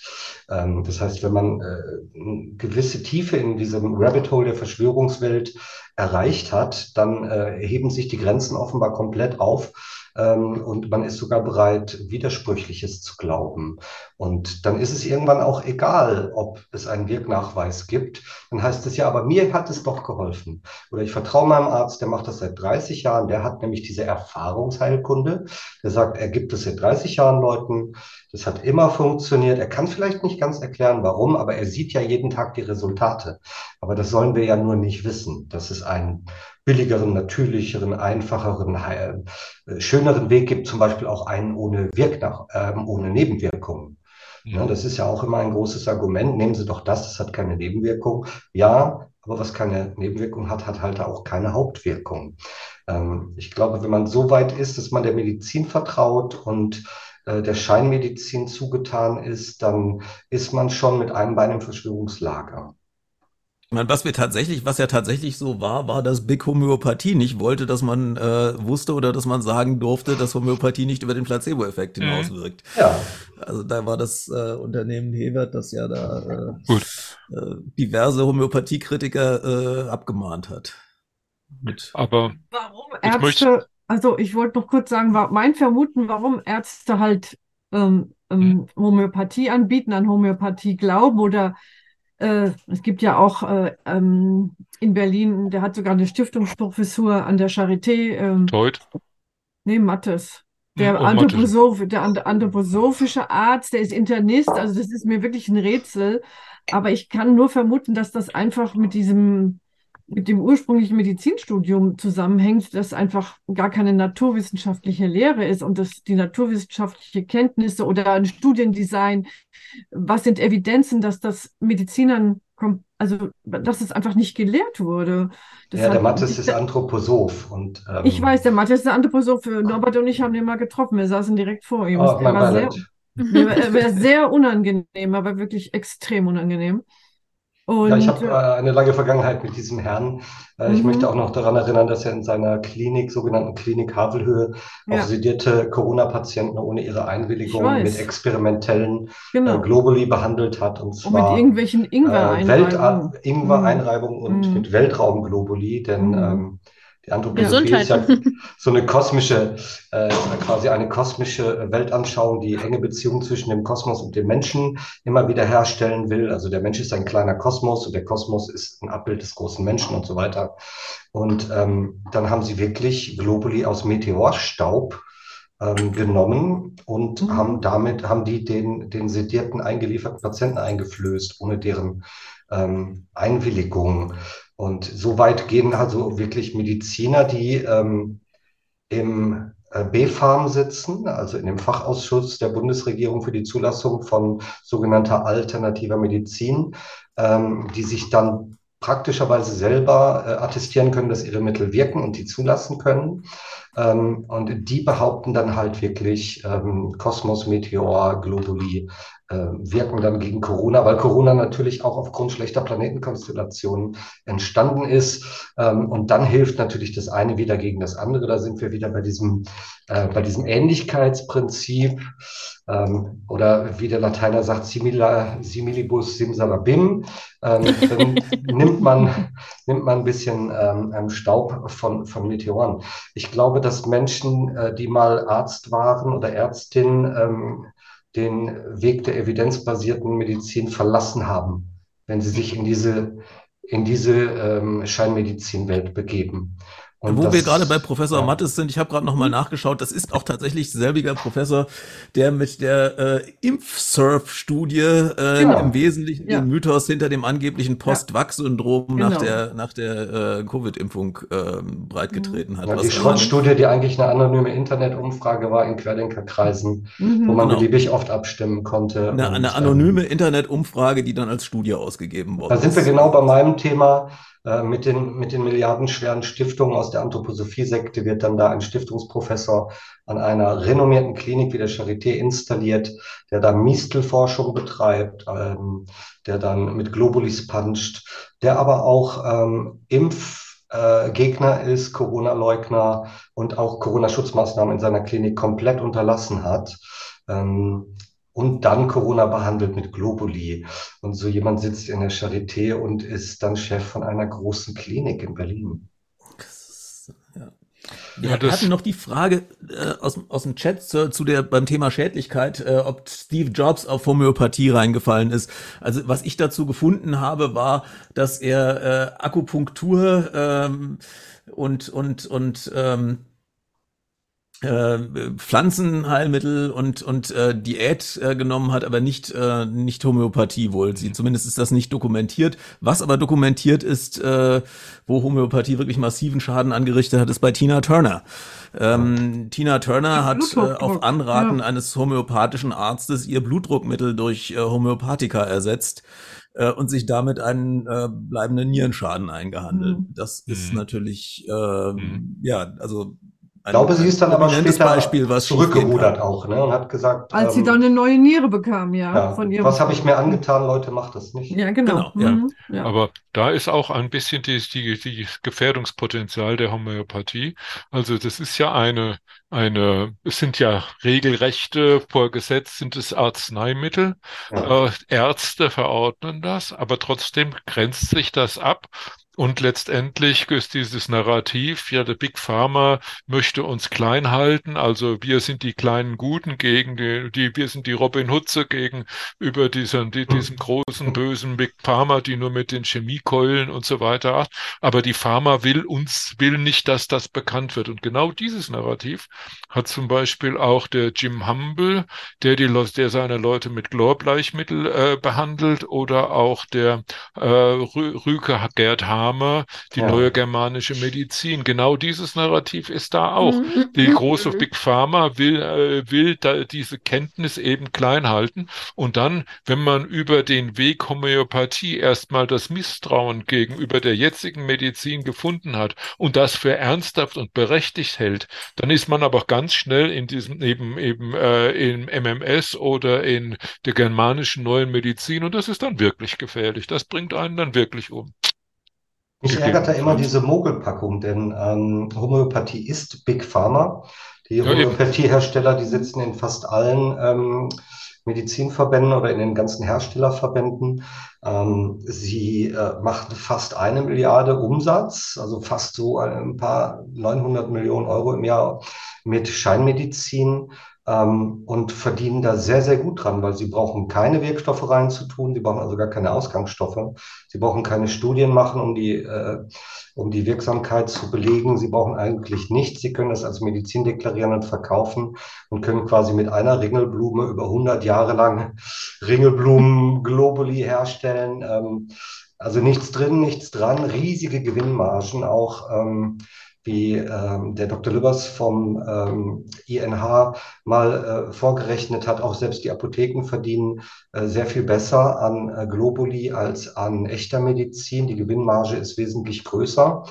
Speaker 5: Ähm, das heißt, wenn man äh, eine gewisse Tiefe in diesem Rabbit Hole der Verschwörungswelt erreicht hat, dann äh, heben sich die Grenzen offenbar komplett auf ähm, und man ist sogar bereit, Widersprüchliches zu glauben. Und dann ist es irgendwann auch egal, ob es einen Wirknachweis gibt. Dann heißt es ja, aber mir hat es doch geholfen. Oder ich vertraue meinem Arzt, der macht das seit 30 Jahren, der hat nämlich diese Erfahrungsheilkunde. Der sagt, er gibt es seit 30 Jahren Leuten. Das hat immer funktioniert. Er kann vielleicht nicht ganz erklären, warum, aber er sieht ja jeden Tag die Resultate. Aber das sollen wir ja nur nicht wissen. Das ist ein billigeren, natürlicheren, einfacheren, äh, schöneren Weg gibt, zum Beispiel auch einen ohne Wirknach, äh, ohne Nebenwirkungen. Ja. das ist ja auch immer ein großes Argument. Nehmen Sie doch das, das hat keine Nebenwirkung. Ja, aber was keine Nebenwirkung hat, hat halt auch keine Hauptwirkung. Ähm, ich glaube, wenn man so weit ist, dass man der Medizin vertraut und äh, der Scheinmedizin zugetan ist, dann ist man schon mit einem Bein im Verschwörungslager.
Speaker 1: Ich meine, was wir tatsächlich, was ja tatsächlich so war, war, dass Big Homöopathie nicht wollte, dass man äh, wusste oder dass man sagen durfte, dass Homöopathie nicht über den Placebo-Effekt mhm. hinauswirkt. Ja. Also da war das äh, Unternehmen Hewert, das ja da äh, äh, diverse Homöopathiekritiker äh, abgemahnt hat.
Speaker 4: Mit Aber
Speaker 3: warum Ärzte, also ich wollte noch kurz sagen, war mein Vermuten, warum Ärzte halt ähm, ähm, hm. Homöopathie anbieten, an Homöopathie glauben oder äh, es gibt ja auch äh, ähm, in Berlin, der hat sogar eine Stiftungsprofessur an der Charité. Ähm,
Speaker 4: Deut?
Speaker 3: Nee, Mattes. Der, Anthroposoph, der anthroposophische Arzt, der ist Internist, also das ist mir wirklich ein Rätsel. Aber ich kann nur vermuten, dass das einfach mit diesem, mit dem ursprünglichen Medizinstudium zusammenhängt, das einfach gar keine naturwissenschaftliche Lehre ist und dass die naturwissenschaftliche Kenntnisse oder ein Studiendesign, was sind Evidenzen, dass das Medizinern also dass es einfach nicht gelehrt wurde.
Speaker 5: Das ja, der Mathis ist Anthroposoph. Und,
Speaker 3: ähm, ich weiß, der Mathis ist Anthroposoph. Norbert und ich haben den mal getroffen. Wir saßen direkt vor ihm. Oh, er, war sehr, er war sehr unangenehm, aber wirklich extrem unangenehm.
Speaker 5: Und, ja, ich habe äh, eine lange Vergangenheit mit diesem Herrn. Äh, ich möchte mhm. auch noch daran erinnern, dass er in seiner Klinik, sogenannten Klinik Havelhöhe, ja. auch sedierte Corona-Patienten ohne ihre Einwilligung mit experimentellen genau. äh, Globuli behandelt hat. Und zwar
Speaker 3: und mit irgendwelchen Ingwer-Einreibungen.
Speaker 5: Äh, Ingwer-Einreibungen mhm. und mhm. mit Weltraum-Globuli, denn mhm. ähm, die Anthroposophie ist ja so eine kosmische, äh, quasi eine kosmische Weltanschauung, die enge Beziehung zwischen dem Kosmos und dem Menschen immer wieder herstellen will. Also der Mensch ist ein kleiner Kosmos und der Kosmos ist ein Abbild des großen Menschen und so weiter. Und ähm, dann haben sie wirklich Globuli aus Meteorstaub ähm, genommen und mhm. haben damit, haben die den, den sedierten, eingelieferten Patienten eingeflößt, ohne deren ähm, Einwilligung. Und so weit gehen also wirklich Mediziner, die ähm, im äh, B-Farm sitzen, also in dem Fachausschuss der Bundesregierung für die Zulassung von sogenannter alternativer Medizin, ähm, die sich dann praktischerweise selber äh, attestieren können, dass ihre Mittel wirken und die zulassen können. Ähm, und die behaupten dann halt wirklich, ähm, Kosmos, Meteor, Globuli wirken dann gegen Corona, weil Corona natürlich auch aufgrund schlechter Planetenkonstellationen entstanden ist. Ähm, und dann hilft natürlich das eine wieder gegen das andere. Da sind wir wieder bei diesem, äh, bei diesem Ähnlichkeitsprinzip ähm, oder wie der Lateiner sagt, simila, similibus simsalabim. Ähm, nimmt man, nimmt man ein bisschen ähm, Staub von, von Meteoren. Ich glaube, dass Menschen, äh, die mal Arzt waren oder Ärztin, ähm, den Weg der evidenzbasierten Medizin verlassen haben, wenn sie sich in diese, in diese ähm, Scheinmedizinwelt begeben.
Speaker 1: Und Wo wir gerade bei Professor ja. Mattes sind, ich habe gerade noch mal nachgeschaut, das ist auch tatsächlich selbiger Professor, der mit der äh, Impfsurf-Studie äh, genau. im Wesentlichen ja. den Mythos hinter dem angeblichen Post-Vax-Syndrom genau. nach der, nach der äh, Covid-Impfung äh, breitgetreten hat.
Speaker 5: Ja, die Schrottstudie, die eigentlich eine anonyme Internetumfrage war in Querdenkerkreisen, mhm. wo man genau. beliebig oft abstimmen konnte.
Speaker 1: Eine, und, eine anonyme ähm, Internetumfrage, die dann als Studie ausgegeben wurde.
Speaker 5: Da sind wir genau bei meinem Thema mit den, mit den milliardenschweren Stiftungen aus der Anthroposophie-Sekte wird dann da ein Stiftungsprofessor an einer renommierten Klinik wie der Charité installiert, der da Mistelforschung betreibt, ähm, der dann mit Globulis puncht, der aber auch ähm, Impfgegner äh, ist, Corona-Leugner und auch Corona-Schutzmaßnahmen in seiner Klinik komplett unterlassen hat. Ähm, und dann Corona behandelt mit Globuli. Und so jemand sitzt in der Charité und ist dann Chef von einer großen Klinik in Berlin.
Speaker 1: Ja. Wir ja, hatten noch die Frage äh, aus, aus dem Chat zu, zu der beim Thema Schädlichkeit, äh, ob Steve Jobs auf Homöopathie reingefallen ist. Also was ich dazu gefunden habe, war, dass er äh, Akupunktur ähm, und und und ähm, äh, Pflanzenheilmittel und und äh, Diät äh, genommen hat, aber nicht äh, nicht Homöopathie wohl. Sie zumindest ist das nicht dokumentiert. Was aber dokumentiert ist, äh, wo Homöopathie wirklich massiven Schaden angerichtet hat, ist bei Tina Turner. Ähm, Tina Turner hat äh, auf Anraten ja. eines homöopathischen Arztes ihr Blutdruckmittel durch äh, Homöopathika ersetzt äh, und sich damit einen äh, bleibenden Nierenschaden eingehandelt. Mhm. Das ist mhm. natürlich äh, mhm. ja also
Speaker 5: ich glaube, sie ist dann aber später Beispiel, was zurückgerudert auch ne, und hat gesagt.
Speaker 3: Als ähm, sie dann eine neue Niere bekam, ja. ja
Speaker 5: von ihrem was habe ich mir angetan, Leute, macht das nicht.
Speaker 3: Ja, genau. genau
Speaker 4: mhm, ja. Aber da ist auch ein bisschen die, die, die Gefährdungspotenzial der Homöopathie. Also das ist ja eine, eine, es sind ja Regelrechte vor Gesetz sind es Arzneimittel. Ja. Äh, Ärzte verordnen das, aber trotzdem grenzt sich das ab Und letztendlich ist dieses Narrativ, ja, der Big Pharma möchte uns klein halten, also wir sind die kleinen Guten gegen die, die wir sind die Robin Hutze gegen über diesen, die, diesen großen bösen Big Pharma, die nur mit den Chemiekeulen und so weiter. Aber die Pharma will uns, will nicht, dass das bekannt wird. Und genau dieses Narrativ hat zum Beispiel auch der Jim Humble, der die, der seine Leute mit Chlorbleichmittel äh, behandelt, oder auch der äh, Rüke Gerd Hahn Name, die ja. neue germanische Medizin. Genau dieses Narrativ ist da auch. Mhm. Die große Big Pharma will, äh, will diese Kenntnis eben klein halten. Und dann, wenn man über den Weg Homöopathie erstmal das Misstrauen gegenüber der jetzigen Medizin gefunden hat und das für ernsthaft und berechtigt hält, dann ist man aber ganz schnell in diesem eben eben äh, im MMS oder in der germanischen neuen Medizin und das ist dann wirklich gefährlich. Das bringt einen dann wirklich um.
Speaker 5: Mich ärgert da immer diese Mogelpackung, denn ähm, Homöopathie ist Big Pharma. Die Homöopathiehersteller, die sitzen in fast allen ähm, Medizinverbänden oder in den ganzen Herstellerverbänden. Ähm, sie äh, machen fast eine Milliarde Umsatz, also fast so ein paar 900 Millionen Euro im Jahr mit Scheinmedizin ähm, und verdienen da sehr, sehr gut dran, weil sie brauchen keine Wirkstoffe reinzutun, sie brauchen also gar keine Ausgangsstoffe, sie brauchen keine Studien machen, um die, äh, um die Wirksamkeit zu belegen, sie brauchen eigentlich nichts, sie können das als Medizin deklarieren und verkaufen und können quasi mit einer Ringelblume über 100 Jahre lang Ringelblumen Globuli herstellen. Ähm, also nichts drin, nichts dran, riesige Gewinnmargen auch. Ähm, wie ähm, der Dr. Lübbers vom ähm, INH mal äh, vorgerechnet hat, auch selbst die Apotheken verdienen äh, sehr viel besser an äh, Globuli als an echter Medizin. Die Gewinnmarge ist wesentlich größer.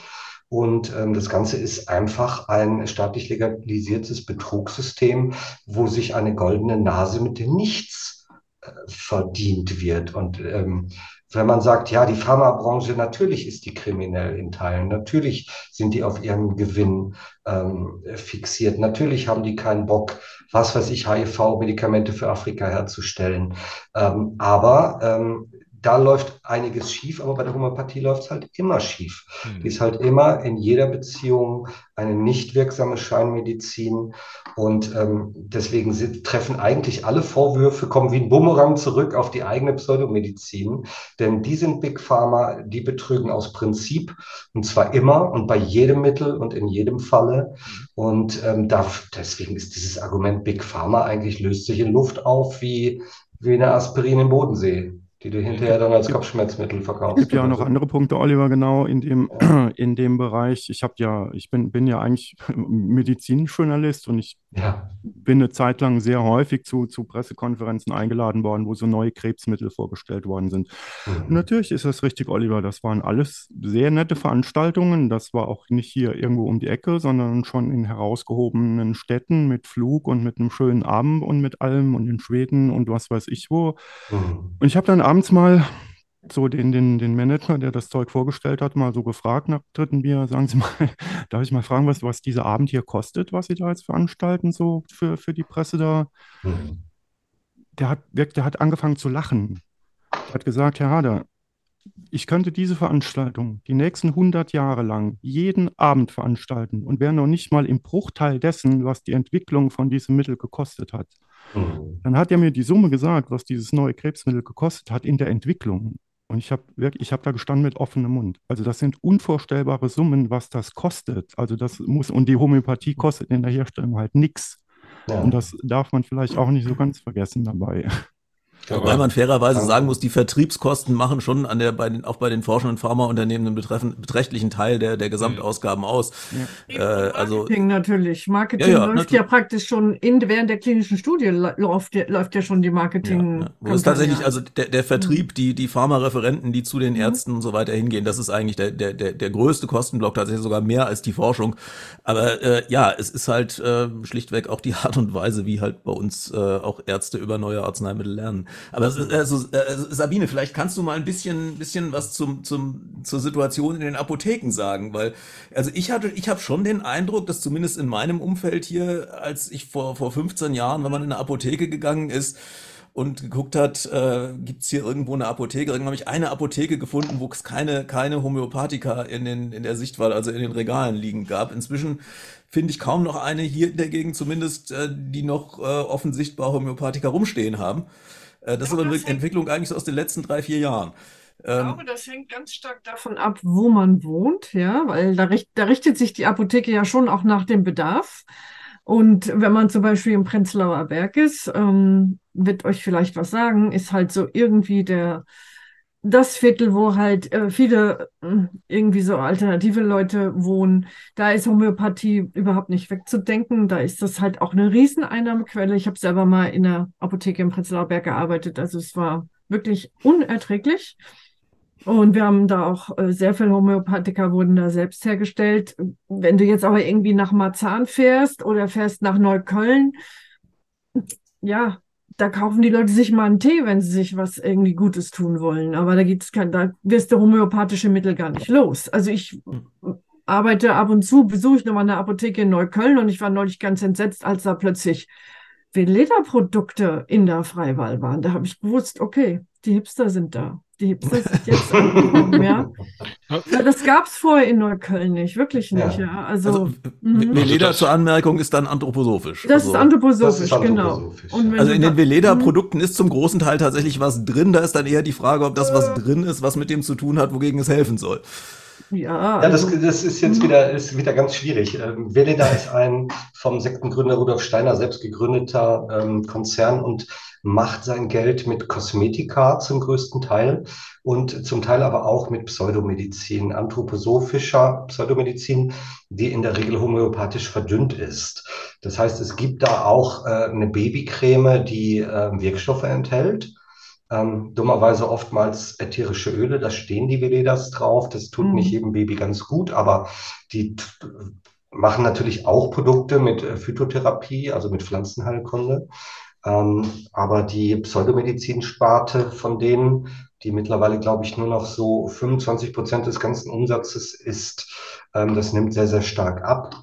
Speaker 5: Und ähm, das Ganze ist einfach ein staatlich legalisiertes Betrugssystem, wo sich eine goldene Nase mit dem Nichts äh, verdient wird. Und ähm, wenn man sagt, ja, die Pharmabranche, natürlich ist die kriminell in Teilen, natürlich sind die auf ihren Gewinn ähm, fixiert, natürlich haben die keinen Bock, was weiß ich, HIV-Medikamente für Afrika herzustellen. Ähm, aber ähm, da läuft einiges schief, aber bei der Homöopathie läuft es halt immer schief. Mhm. Die ist halt immer in jeder Beziehung eine nicht wirksame Scheinmedizin und ähm, deswegen sind, treffen eigentlich alle Vorwürfe, kommen wie ein Bumerang zurück auf die eigene Pseudomedizin, denn die sind Big Pharma, die betrügen aus Prinzip und zwar immer und bei jedem Mittel und in jedem Falle mhm. und ähm, da, deswegen ist dieses Argument Big Pharma eigentlich löst sich in Luft auf wie, wie eine Aspirin im Bodensee die du hinterher dann als Kopfschmerzmittel verkaufst.
Speaker 6: Es gibt ja auch noch andere Punkte, Oliver, genau in dem, in dem Bereich. Ich habe ja, ich bin, bin ja eigentlich Medizinjournalist und ich ja. bin eine Zeit lang sehr häufig zu, zu Pressekonferenzen eingeladen worden, wo so neue Krebsmittel vorgestellt worden sind. Mhm. natürlich ist das richtig, Oliver. Das waren alles sehr nette Veranstaltungen. Das war auch nicht hier irgendwo um die Ecke, sondern schon in herausgehobenen Städten mit Flug und mit einem schönen Abend und mit allem und in Schweden und was weiß ich wo. Mhm. Und ich habe dann abends mal so den, den, den Manager, der das Zeug vorgestellt hat, mal so gefragt nach dritten Bier, sagen Sie mal, darf ich mal fragen, was, was dieser Abend hier kostet, was Sie da jetzt veranstalten, so für, für die Presse da? Mhm. Der hat, der hat angefangen zu lachen. Er hat gesagt, Herr Hader, ich könnte diese Veranstaltung die nächsten 100 Jahre lang jeden Abend veranstalten und wäre noch nicht mal im Bruchteil dessen, was die Entwicklung von diesem Mittel gekostet hat. Mhm. Dann hat er mir die Summe gesagt, was dieses neue Krebsmittel gekostet hat in der Entwicklung. Und ich habe wirklich, ich habe da gestanden mit offenem Mund. Also das sind unvorstellbare Summen, was das kostet. Also das muss, und die Homöopathie kostet in der Herstellung halt nichts. Ja. Und das darf man vielleicht auch nicht so ganz vergessen dabei.
Speaker 1: Wobei man fairerweise sagen muss, die Vertriebskosten machen schon an der, bei den, auch bei den forschenden Pharmaunternehmen einen beträchtlichen Teil der, der Gesamtausgaben aus.
Speaker 3: Ja. Äh, also, Marketing natürlich. Marketing ja, ja, läuft natürlich. ja praktisch schon in, während der klinischen Studie läuft, läuft ja schon die Marketing. Ja,
Speaker 1: Wo es tatsächlich, also der, der Vertrieb, die, die Pharmareferenten, die zu den mhm. Ärzten und so weiter hingehen, das ist eigentlich der, der, der, der größte Kostenblock, tatsächlich sogar mehr als die Forschung. Aber äh, ja, es ist halt äh, schlichtweg auch die Art und Weise, wie halt bei uns äh, auch Ärzte über neue Arzneimittel lernen. Aber also, äh, Sabine, vielleicht kannst du mal ein bisschen, bisschen was zum, zum, zur Situation in den Apotheken sagen, weil also ich hatte, ich habe schon den Eindruck, dass zumindest in meinem Umfeld hier, als ich vor vor 15 Jahren, wenn man in eine Apotheke gegangen ist, und geguckt hat, äh, gibt hier irgendwo eine Apotheke. Irgendwann habe ich eine Apotheke gefunden, wo es keine, keine Homöopathika in, den, in der Sichtwahl, also in den Regalen liegen gab. Inzwischen finde ich kaum noch eine hier in der Gegend zumindest, äh, die noch äh, offensichtbar Homöopathika rumstehen haben. Äh, das ist aber eine Entwicklung eigentlich so aus den letzten drei, vier Jahren.
Speaker 3: Ich ähm, glaube, das hängt ganz stark davon ab, wo man wohnt, ja, weil da, da richtet sich die Apotheke ja schon auch nach dem Bedarf. Und wenn man zum Beispiel im Prenzlauer Berg ist, ähm, wird euch vielleicht was sagen, ist halt so irgendwie der das Viertel, wo halt äh, viele äh, irgendwie so alternative Leute wohnen, da ist Homöopathie überhaupt nicht wegzudenken. Da ist das halt auch eine Rieseneinnahmequelle. Ich habe selber mal in der Apotheke im Prenzlauer Berg gearbeitet. Also es war wirklich unerträglich. Und wir haben da auch äh, sehr viele Homöopathika wurden da selbst hergestellt. Wenn du jetzt aber irgendwie nach Marzahn fährst oder fährst nach Neukölln, ja, da kaufen die Leute sich mal einen Tee, wenn sie sich was irgendwie Gutes tun wollen. Aber da gibt's kein, da wirst du homöopathische Mittel gar nicht los. Also ich arbeite ab und zu, besuche ich nochmal eine Apotheke in Neukölln und ich war neulich ganz entsetzt, als da plötzlich Veleda-Produkte in der Freiwahl waren. Da habe ich gewusst, okay, die Hipster sind da die Hipster sind jetzt angekommen, ja. ja. Das gab es vorher in Neukölln nicht, wirklich nicht, ja. ja. Also, also
Speaker 1: mhm. Veleda zur Anmerkung ist dann anthroposophisch.
Speaker 3: Das also, ist anthroposophisch, das ist genau. anthroposophisch
Speaker 1: genau. Also in den Veleda-Produkten ist zum großen Teil tatsächlich was drin. Da ist dann eher die Frage, ob das, was äh. drin ist, was mit dem zu tun hat, wogegen es helfen soll.
Speaker 5: Ja, ja das, also das ist jetzt wieder, ist wieder ganz schwierig. Ähm, Veleda ist ein vom Sektengründer Rudolf Steiner selbst gegründeter ähm, Konzern und macht sein Geld mit Kosmetika zum größten Teil und zum Teil aber auch mit Pseudomedizin, anthroposophischer Pseudomedizin, die in der Regel homöopathisch verdünnt ist. Das heißt, es gibt da auch äh, eine Babycreme, die äh, Wirkstoffe enthält. Ähm, dummerweise oftmals ätherische Öle, da stehen die Veledas drauf. Das tut mhm. nicht jedem Baby ganz gut, aber die machen natürlich auch Produkte mit äh, Phytotherapie, also mit Pflanzenheilkunde. Ähm, aber die Pseudomedizin-Sparte von denen, die mittlerweile, glaube ich, nur noch so 25 Prozent des ganzen Umsatzes ist, ähm, das nimmt sehr, sehr stark ab.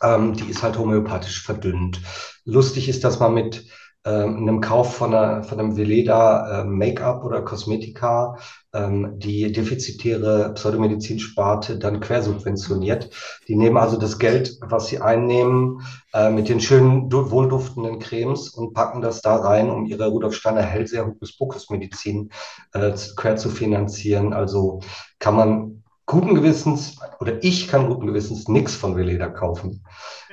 Speaker 5: Ähm, die ist halt homöopathisch verdünnt. Lustig ist, dass man mit einem Kauf von, einer, von einem Veleda äh, Make-up oder Kosmetika ähm, die defizitäre Pseudomedizinsparte dann quersubventioniert. Die nehmen also das Geld, was sie einnehmen, äh, mit den schönen, wohlduftenden Cremes und packen das da rein, um ihre Rudolf Steiner Hellseher Hokuspokus-Medizin äh, quer zu finanzieren. Also kann man guten Gewissens, oder ich kann guten Gewissens nichts von Veleda kaufen.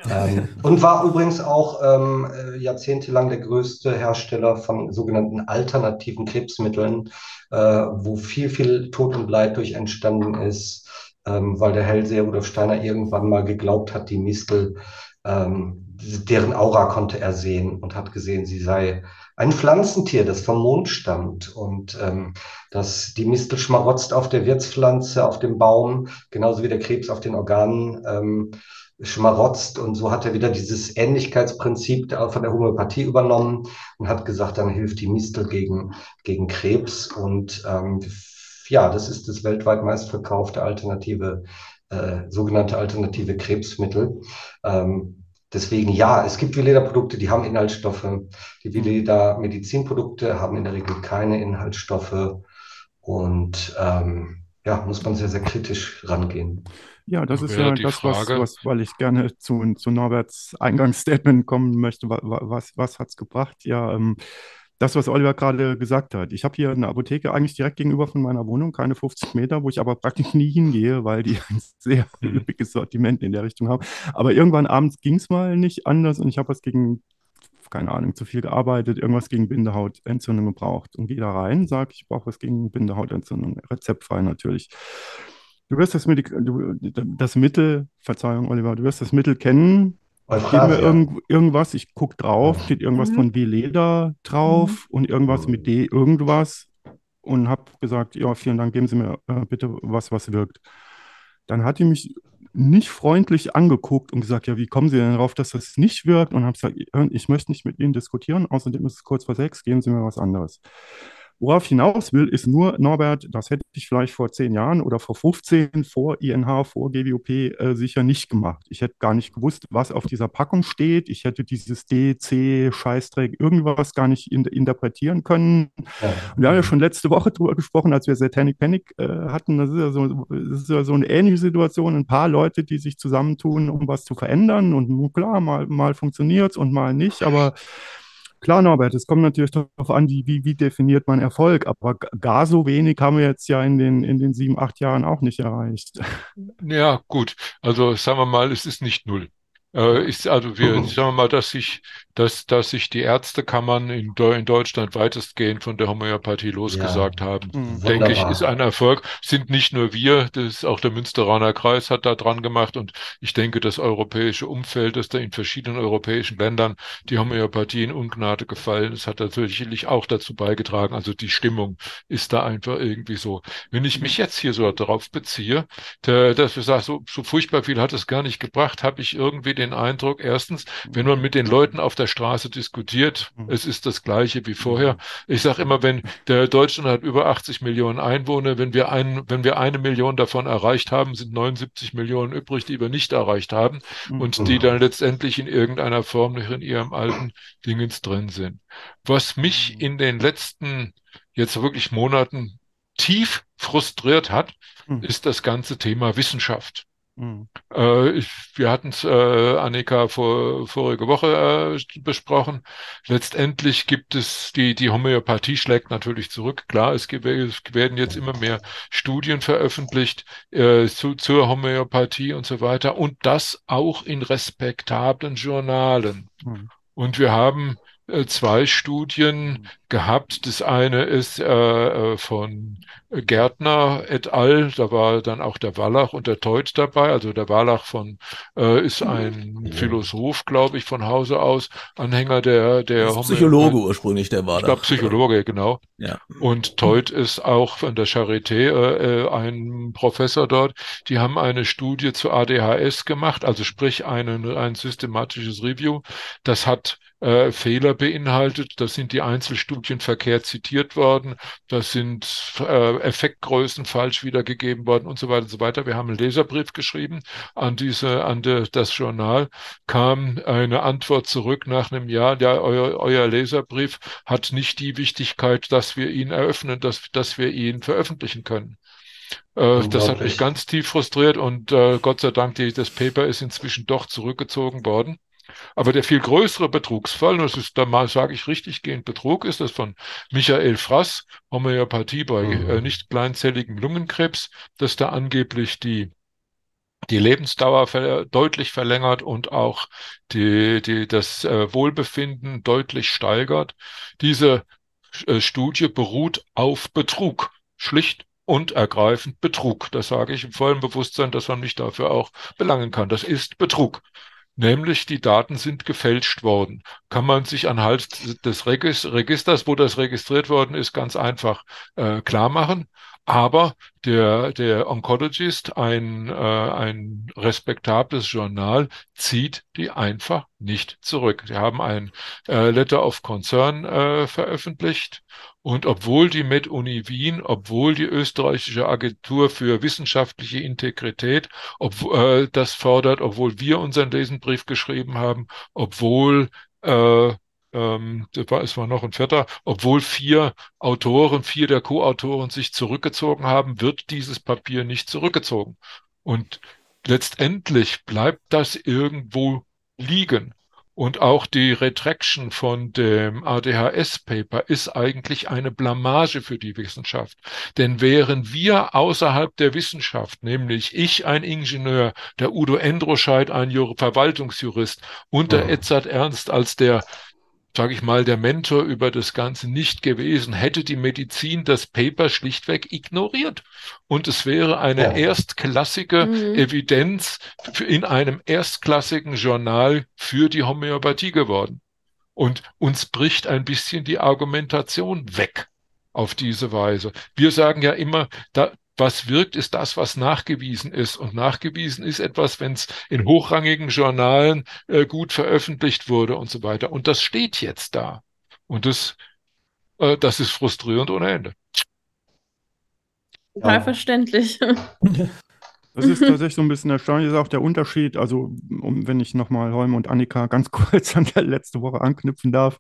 Speaker 5: Ähm, und war übrigens auch ähm, äh, jahrzehntelang der größte Hersteller von sogenannten alternativen Krebsmitteln, äh, wo viel, viel Tod und Leid durch entstanden ist, ähm, weil der Hellseher Rudolf Steiner irgendwann mal geglaubt hat, die Mistel, ähm, deren Aura konnte er sehen und hat gesehen, sie sei ein Pflanzentier, das vom Mond stammt und ähm, dass die Mistel schmarotzt auf der Wirtspflanze, auf dem Baum, genauso wie der Krebs auf den Organen ähm, schmarotzt. Und so hat er wieder dieses Ähnlichkeitsprinzip von der Homöopathie übernommen und hat gesagt, dann hilft die Mistel gegen, gegen Krebs. Und ähm, ja, das ist das weltweit meistverkaufte alternative, äh, sogenannte alternative Krebsmittel. Ähm, Deswegen ja, es gibt Veleda-Produkte, die haben Inhaltsstoffe. Die Veleda-Medizinprodukte haben in der Regel keine Inhaltsstoffe. Und ähm, ja, muss man sehr, sehr kritisch rangehen.
Speaker 6: Ja, das ist ja das, was, was, weil ich gerne zu, zu Norberts Eingangsstatement kommen möchte. Was, was, was hat es gebracht? Ja, ähm, das, was Oliver gerade gesagt hat. Ich habe hier eine Apotheke eigentlich direkt gegenüber von meiner Wohnung, keine 50 Meter, wo ich aber praktisch nie hingehe, weil die ein sehr üppiges Sortiment in der Richtung haben. Aber irgendwann abends ging es mal nicht anders und ich habe was gegen, keine Ahnung, zu viel gearbeitet, irgendwas gegen Bindehautentzündung gebraucht. Und gehe da rein, sage, ich brauche was gegen Bindehautentzündung, rezeptfrei natürlich. Du wirst das, Medik du, das Mittel, Verzeihung, Oliver, du wirst das Mittel kennen, Steht mir irgend, irgendwas, ich gucke drauf, steht irgendwas mhm. von W-Leder drauf mhm. und irgendwas mit D, irgendwas und habe gesagt, ja, vielen Dank, geben Sie mir äh, bitte was, was wirkt. Dann hat die mich nicht freundlich angeguckt und gesagt, ja, wie kommen Sie denn darauf, dass das nicht wirkt? Und habe gesagt, ich möchte nicht mit Ihnen diskutieren, außerdem ist es kurz vor sechs, geben Sie mir was anderes. Worauf ich hinaus will, ist nur, Norbert, das hätte ich vielleicht vor zehn Jahren oder vor 15 vor INH, vor GWOP äh, sicher nicht gemacht. Ich hätte gar nicht gewusst, was auf dieser Packung steht. Ich hätte dieses D, C, Scheißdreck, irgendwas gar nicht in, interpretieren können. Ja. Wir haben ja schon letzte Woche drüber gesprochen, als wir Satanic Panic äh, hatten. Das ist, ja so, das ist ja so eine ähnliche Situation. Ein paar Leute, die sich zusammentun, um was zu verändern. Und klar, mal, mal funktioniert es und mal nicht. Aber Klar, Norbert, es kommt natürlich darauf an, wie, wie, definiert man Erfolg, aber gar so wenig haben wir jetzt ja in den, in den sieben, acht Jahren auch nicht erreicht.
Speaker 4: Ja, gut. Also sagen wir mal, es ist nicht null. Äh, ist also wir, sagen wir mal, dass sich, dass, dass sich die Ärztekammern in, in Deutschland weitestgehend von der Homöopathie losgesagt ja. haben, mhm. denke ich, ist ein Erfolg. Sind nicht nur wir, das ist auch der Münsteraner Kreis hat da dran gemacht und ich denke, das europäische Umfeld, dass da in verschiedenen europäischen Ländern die Homöopathie in Ungnade gefallen ist, hat natürlich auch dazu beigetragen. Also die Stimmung ist da einfach irgendwie so. Wenn ich mich jetzt hier so darauf beziehe, der, dass wir sagen, so, so furchtbar viel hat es gar nicht gebracht, habe ich irgendwie den den Eindruck, erstens, wenn man mit den Leuten auf der Straße diskutiert, mhm. es ist das Gleiche wie vorher. Mhm. Ich sage immer, wenn der Deutschland hat über 80 Millionen Einwohner, wenn wir, ein, wenn wir eine Million davon erreicht haben, sind 79 Millionen übrig, die wir nicht erreicht haben mhm. und die dann letztendlich in irgendeiner Form noch in ihrem alten Dingens drin sind. Was mich in den letzten jetzt wirklich Monaten tief frustriert hat, ist das ganze Thema Wissenschaft. Mhm. Äh, ich, wir hatten es, äh, Annika, vor, vorige Woche äh, besprochen. Letztendlich gibt es, die, die Homöopathie schlägt natürlich zurück. Klar, es, gibt, es werden jetzt immer mehr Studien veröffentlicht äh, zu, zur Homöopathie und so weiter. Und das auch in respektablen Journalen. Mhm. Und wir haben zwei Studien gehabt. Das eine ist äh, äh, von Gärtner et al. Da war dann auch der Wallach und der Teut dabei. Also der Wallach von äh, ist ein Philosoph, glaube ich, von Hause aus, Anhänger der der
Speaker 1: Psychologe ursprünglich der Wallach. Ich
Speaker 4: glaube Psychologe, genau. Ja. Und Teut ist auch von der Charité äh, ein Professor dort. Die haben eine Studie zu ADHS gemacht, also sprich einen, ein systematisches Review. Das hat äh, Fehler beinhaltet. Das sind die Einzelstudien verkehrt zitiert worden. Das sind äh, Effektgrößen falsch wiedergegeben worden und so weiter und so weiter. Wir haben einen Leserbrief geschrieben an diese, an de, das Journal, kam eine Antwort zurück nach einem Jahr. Ja, euer, euer Leserbrief hat nicht die Wichtigkeit, dass wir ihn eröffnen, dass, dass wir ihn veröffentlichen können. Äh, das hat mich ganz tief frustriert und äh, Gott sei Dank, die, das Paper ist inzwischen doch zurückgezogen worden. Aber der viel größere Betrugsfall, das ist, da mal sage ich richtig gehend Betrug, ist das von Michael Frass, Homöopathie bei mhm. äh, nicht kleinzelligem Lungenkrebs, dass da angeblich die die Lebensdauer ver deutlich verlängert und auch die, die, das äh, Wohlbefinden deutlich steigert. Diese äh, Studie beruht auf Betrug. Schlicht und ergreifend Betrug. Das sage ich im vollen Bewusstsein, dass man mich dafür auch belangen kann. Das ist Betrug nämlich die Daten sind gefälscht worden. Kann man sich anhand des Registers, wo das registriert worden ist, ganz einfach äh, klar machen. Aber der, der Oncologist, ein, äh, ein respektables Journal, zieht die einfach nicht zurück. Sie haben ein äh, Letter of Concern äh, veröffentlicht und obwohl die Med-Uni Wien, obwohl die österreichische Agentur für wissenschaftliche Integrität ob, äh, das fordert, obwohl wir unseren Lesenbrief geschrieben haben, obwohl äh, ähm, es war noch ein vierter, obwohl vier Autoren, vier der Co-Autoren sich zurückgezogen haben, wird dieses Papier nicht zurückgezogen. Und letztendlich bleibt das irgendwo liegen. Und auch die Retraction von dem ADHS-Paper ist eigentlich eine Blamage für die Wissenschaft. Denn wären wir außerhalb der Wissenschaft, nämlich ich ein Ingenieur, der Udo Endroscheid ein Verwaltungsjurist und der Edzard Ernst als der sage ich mal, der Mentor über das Ganze nicht gewesen, hätte die Medizin das Paper schlichtweg ignoriert. Und es wäre eine ja. erstklassige mhm. Evidenz in einem erstklassigen Journal für die Homöopathie geworden. Und uns bricht ein bisschen die Argumentation weg auf diese Weise. Wir sagen ja immer, da, was wirkt, ist das, was nachgewiesen ist. Und nachgewiesen ist etwas, wenn es in hochrangigen Journalen äh, gut veröffentlicht wurde und so weiter. Und das steht jetzt da. Und das, äh, das ist frustrierend ohne Ende.
Speaker 2: Total ja. verständlich.
Speaker 6: Das ist tatsächlich so ein bisschen erstaunlich, das ist auch der Unterschied. Also, um, wenn ich nochmal Holm und Annika ganz kurz an der letzte Woche anknüpfen darf.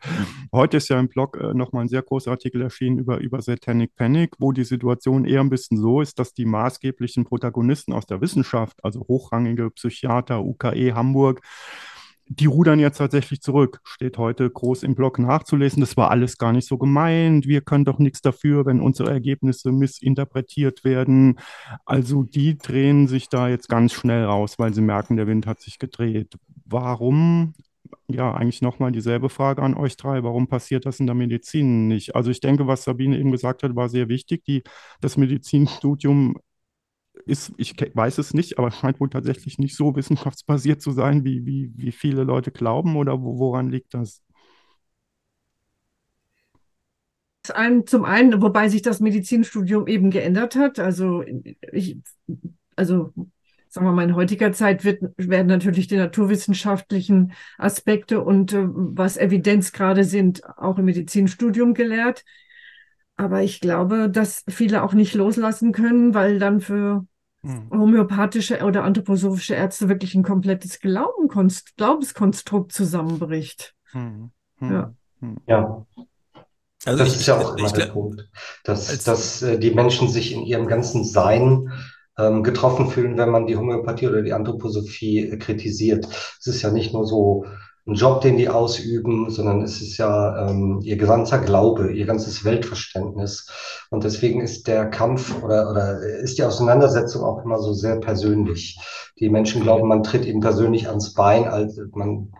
Speaker 6: Heute ist ja im Blog äh, nochmal ein sehr großer Artikel erschienen über, über Satanic Panic, wo die Situation eher ein bisschen so ist, dass die maßgeblichen Protagonisten aus der Wissenschaft, also hochrangige Psychiater, UKE Hamburg, die rudern jetzt tatsächlich zurück. Steht heute groß im Blog nachzulesen. Das war alles gar nicht so gemeint. Wir können doch nichts dafür, wenn unsere Ergebnisse missinterpretiert werden. Also die drehen sich da jetzt ganz schnell raus, weil sie merken, der Wind hat sich gedreht. Warum? Ja, eigentlich nochmal dieselbe Frage an euch drei. Warum passiert das in der Medizin nicht? Also ich denke, was Sabine eben gesagt hat, war sehr wichtig. Die, das Medizinstudium ist, ich weiß es nicht, aber es scheint wohl tatsächlich nicht so wissenschaftsbasiert zu sein, wie, wie, wie viele Leute glauben oder woran liegt das?
Speaker 3: Zum einen, wobei sich das Medizinstudium eben geändert hat. Also ich, also sagen wir mal, in heutiger Zeit wird, werden natürlich die naturwissenschaftlichen Aspekte und äh, was Evidenzgrade sind, auch im Medizinstudium gelehrt. Aber ich glaube, dass viele auch nicht loslassen können, weil dann für hm. homöopathische oder anthroposophische Ärzte wirklich ein komplettes Glaubenkonst Glaubenskonstrukt zusammenbricht. Hm.
Speaker 5: Hm. Ja. Hm. ja. Also das ich, ist ja auch immer der Punkt, dass, dass äh, die Menschen sich in ihrem ganzen Sein ähm, getroffen fühlen, wenn man die Homöopathie oder die Anthroposophie äh, kritisiert. Es ist ja nicht nur so, ein Job, den die ausüben, sondern es ist ja ähm, ihr gesamter Glaube, ihr ganzes Weltverständnis. Und deswegen ist der Kampf oder, oder ist die Auseinandersetzung auch immer so sehr persönlich. Die Menschen glauben, man tritt ihnen persönlich ans Bein, als man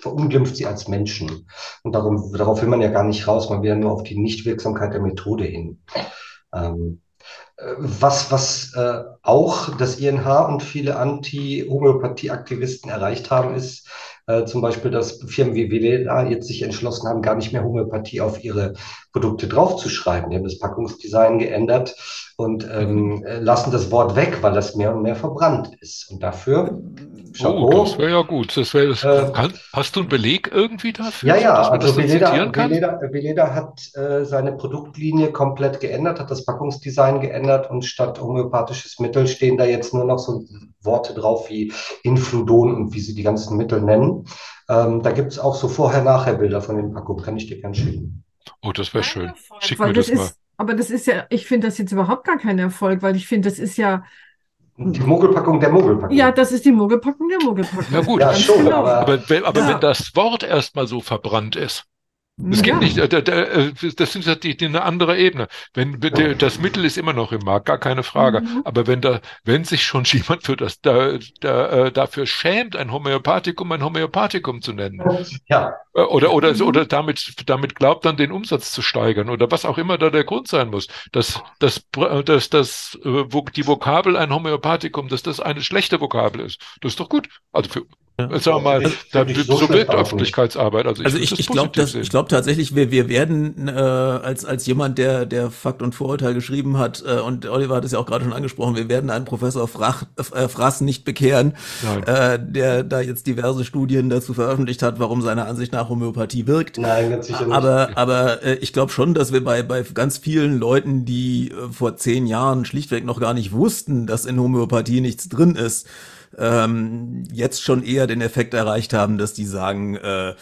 Speaker 5: verunglimpft sie als Menschen. Und darum, darauf will man ja gar nicht raus, man will ja nur auf die Nichtwirksamkeit der Methode hin. Ähm, äh, was, was äh, auch das INH und viele Anti-Homöopathie-Aktivisten erreicht haben, ist, äh, zum Beispiel, dass Firmen wie Veleda jetzt sich entschlossen haben, gar nicht mehr Homöopathie auf ihre Produkte draufzuschreiben. Die haben das Packungsdesign geändert und ähm, lassen das Wort weg, weil das mehr und mehr verbrannt ist. Und dafür.
Speaker 4: Chapeau, oh, das wäre ja gut. Das wär, das, äh, kann, hast du einen Beleg irgendwie dafür?
Speaker 5: Ja, ja, also Veleda, Veleda, Veleda, hat äh, seine Produktlinie komplett geändert, hat das Packungsdesign geändert und statt homöopathisches Mittel stehen da jetzt nur noch so Worte drauf wie Infludon und wie sie die ganzen Mittel nennen. Ähm, da gibt es auch so Vorher-Nachher-Bilder von den Packungen, kann ich dir gerne schicken.
Speaker 4: Oh, das wäre schön. Schick mir
Speaker 3: das, das mal. aber das ist ja, ich finde das jetzt überhaupt gar kein Erfolg, weil ich finde, das ist ja.
Speaker 5: Die Mogelpackung der Mogelpackung.
Speaker 3: Ja, das ist die Mogelpackung der Mogelpackung.
Speaker 4: Ja gut, ja, schon, genau. aber, aber, aber ja. wenn das Wort erstmal so verbrannt ist, es geht nicht, äh, äh, das ist ja die, die eine andere Ebene. Wenn das Mittel ist immer noch im Markt, gar keine Frage. Mhm. Aber wenn da, wenn sich schon jemand für das da, da, äh, dafür schämt, ein Homöopathikum ein Homöopathikum zu nennen, ja. oder oder mhm. oder damit damit glaubt dann den Umsatz zu steigern oder was auch immer da der Grund sein muss, dass dass dass, dass die Vokabel ein Homöopathikum, dass das eine schlechte Vokabel ist, das ist doch gut. Also für ja. Sagen wir mal, da, so, so wirkt Öffentlichkeitsarbeit.
Speaker 1: Also ich, also ich, ich glaube ich glaube tatsächlich, wir, wir werden äh, als, als jemand, der, der Fakt und Vorurteil geschrieben hat, äh, und Oliver hat es ja auch gerade schon angesprochen, wir werden einen Professor Frach, äh, Frass nicht bekehren, äh, der da jetzt diverse Studien dazu veröffentlicht hat, warum seiner Ansicht nach Homöopathie wirkt. Nein, ganz sicher nicht. Aber, aber äh, ich glaube schon, dass wir bei, bei ganz vielen Leuten, die äh, vor zehn Jahren schlichtweg noch gar nicht wussten, dass in Homöopathie nichts drin ist, ähm, jetzt schon eher den Effekt erreicht haben, dass die sagen, äh,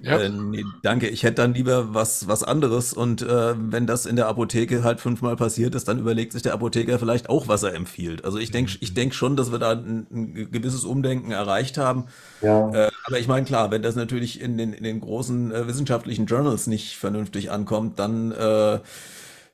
Speaker 1: ja. Äh, nee, danke, ich hätte dann lieber was, was anderes. Und äh, wenn das in der Apotheke halt fünfmal passiert ist, dann überlegt sich der Apotheker vielleicht auch, was er empfiehlt. Also ich denke ich denk schon, dass wir da ein, ein gewisses Umdenken erreicht haben. Ja. Äh, aber ich meine, klar, wenn das natürlich in den, in den großen äh, wissenschaftlichen Journals nicht vernünftig ankommt, dann äh,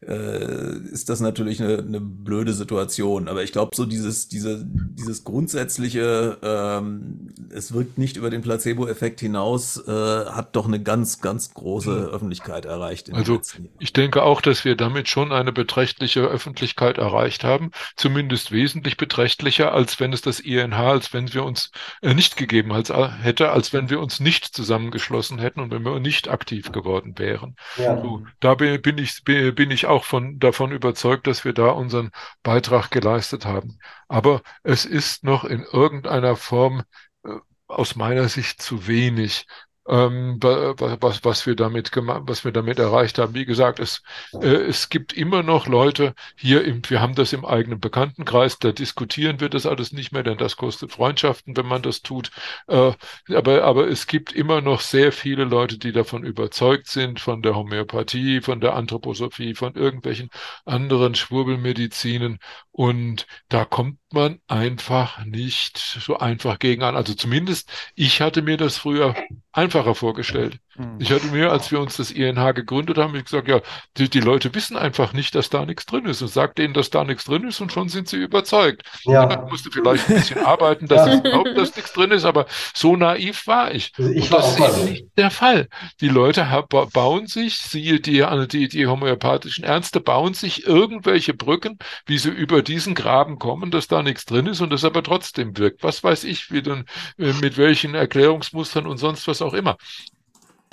Speaker 1: äh, ist das natürlich eine, eine blöde Situation. Aber ich glaube, so dieses, diese, dieses grundsätzliche, ähm, es wirkt nicht über den Placebo-Effekt hinaus, äh, hat doch eine ganz, ganz große ja. Öffentlichkeit erreicht.
Speaker 4: also ich denke auch, dass wir damit schon eine beträchtliche Öffentlichkeit erreicht haben, zumindest wesentlich beträchtlicher, als wenn es das INH, als wenn wir uns äh, nicht gegeben als, äh, hätte, als wenn wir uns nicht zusammengeschlossen hätten und wenn wir nicht aktiv geworden wären. Ja. So, da bin, bin ich, bin ich auch auch von, davon überzeugt, dass wir da unseren Beitrag geleistet haben. Aber es ist noch in irgendeiner Form äh, aus meiner Sicht zu wenig. Ähm, was, was wir damit gemacht, was wir damit erreicht haben. Wie gesagt, es, äh, es gibt immer noch Leute hier im, wir haben das im eigenen Bekanntenkreis, da diskutieren wir das alles nicht mehr, denn das kostet Freundschaften, wenn man das tut. Äh, aber, aber es gibt immer noch sehr viele Leute, die davon überzeugt sind, von der Homöopathie, von der Anthroposophie, von irgendwelchen anderen Schwurbelmedizinen. Und da kommt man einfach nicht so einfach gegen an. Also zumindest ich hatte mir das früher einfacher vorgestellt. Mhm. Ich hatte mir, als wir uns das INH gegründet haben, ich gesagt, ja, die, die Leute wissen einfach nicht, dass da nichts drin ist und sagt denen, dass da nichts drin ist und schon sind sie überzeugt. Ja. dann musste vielleicht ein bisschen arbeiten, dass ja. es überhaupt dass nichts drin ist, aber so naiv war ich. Also ich und das ist nicht der Fall. Die Leute bauen sich, siehe die, die, die homöopathischen Ärzte bauen sich irgendwelche Brücken, wie sie über diesen Graben kommen, dass da nichts drin ist und das aber trotzdem wirkt. Was weiß ich, wie denn, äh, mit welchen Erklärungsmustern und sonst was auch immer.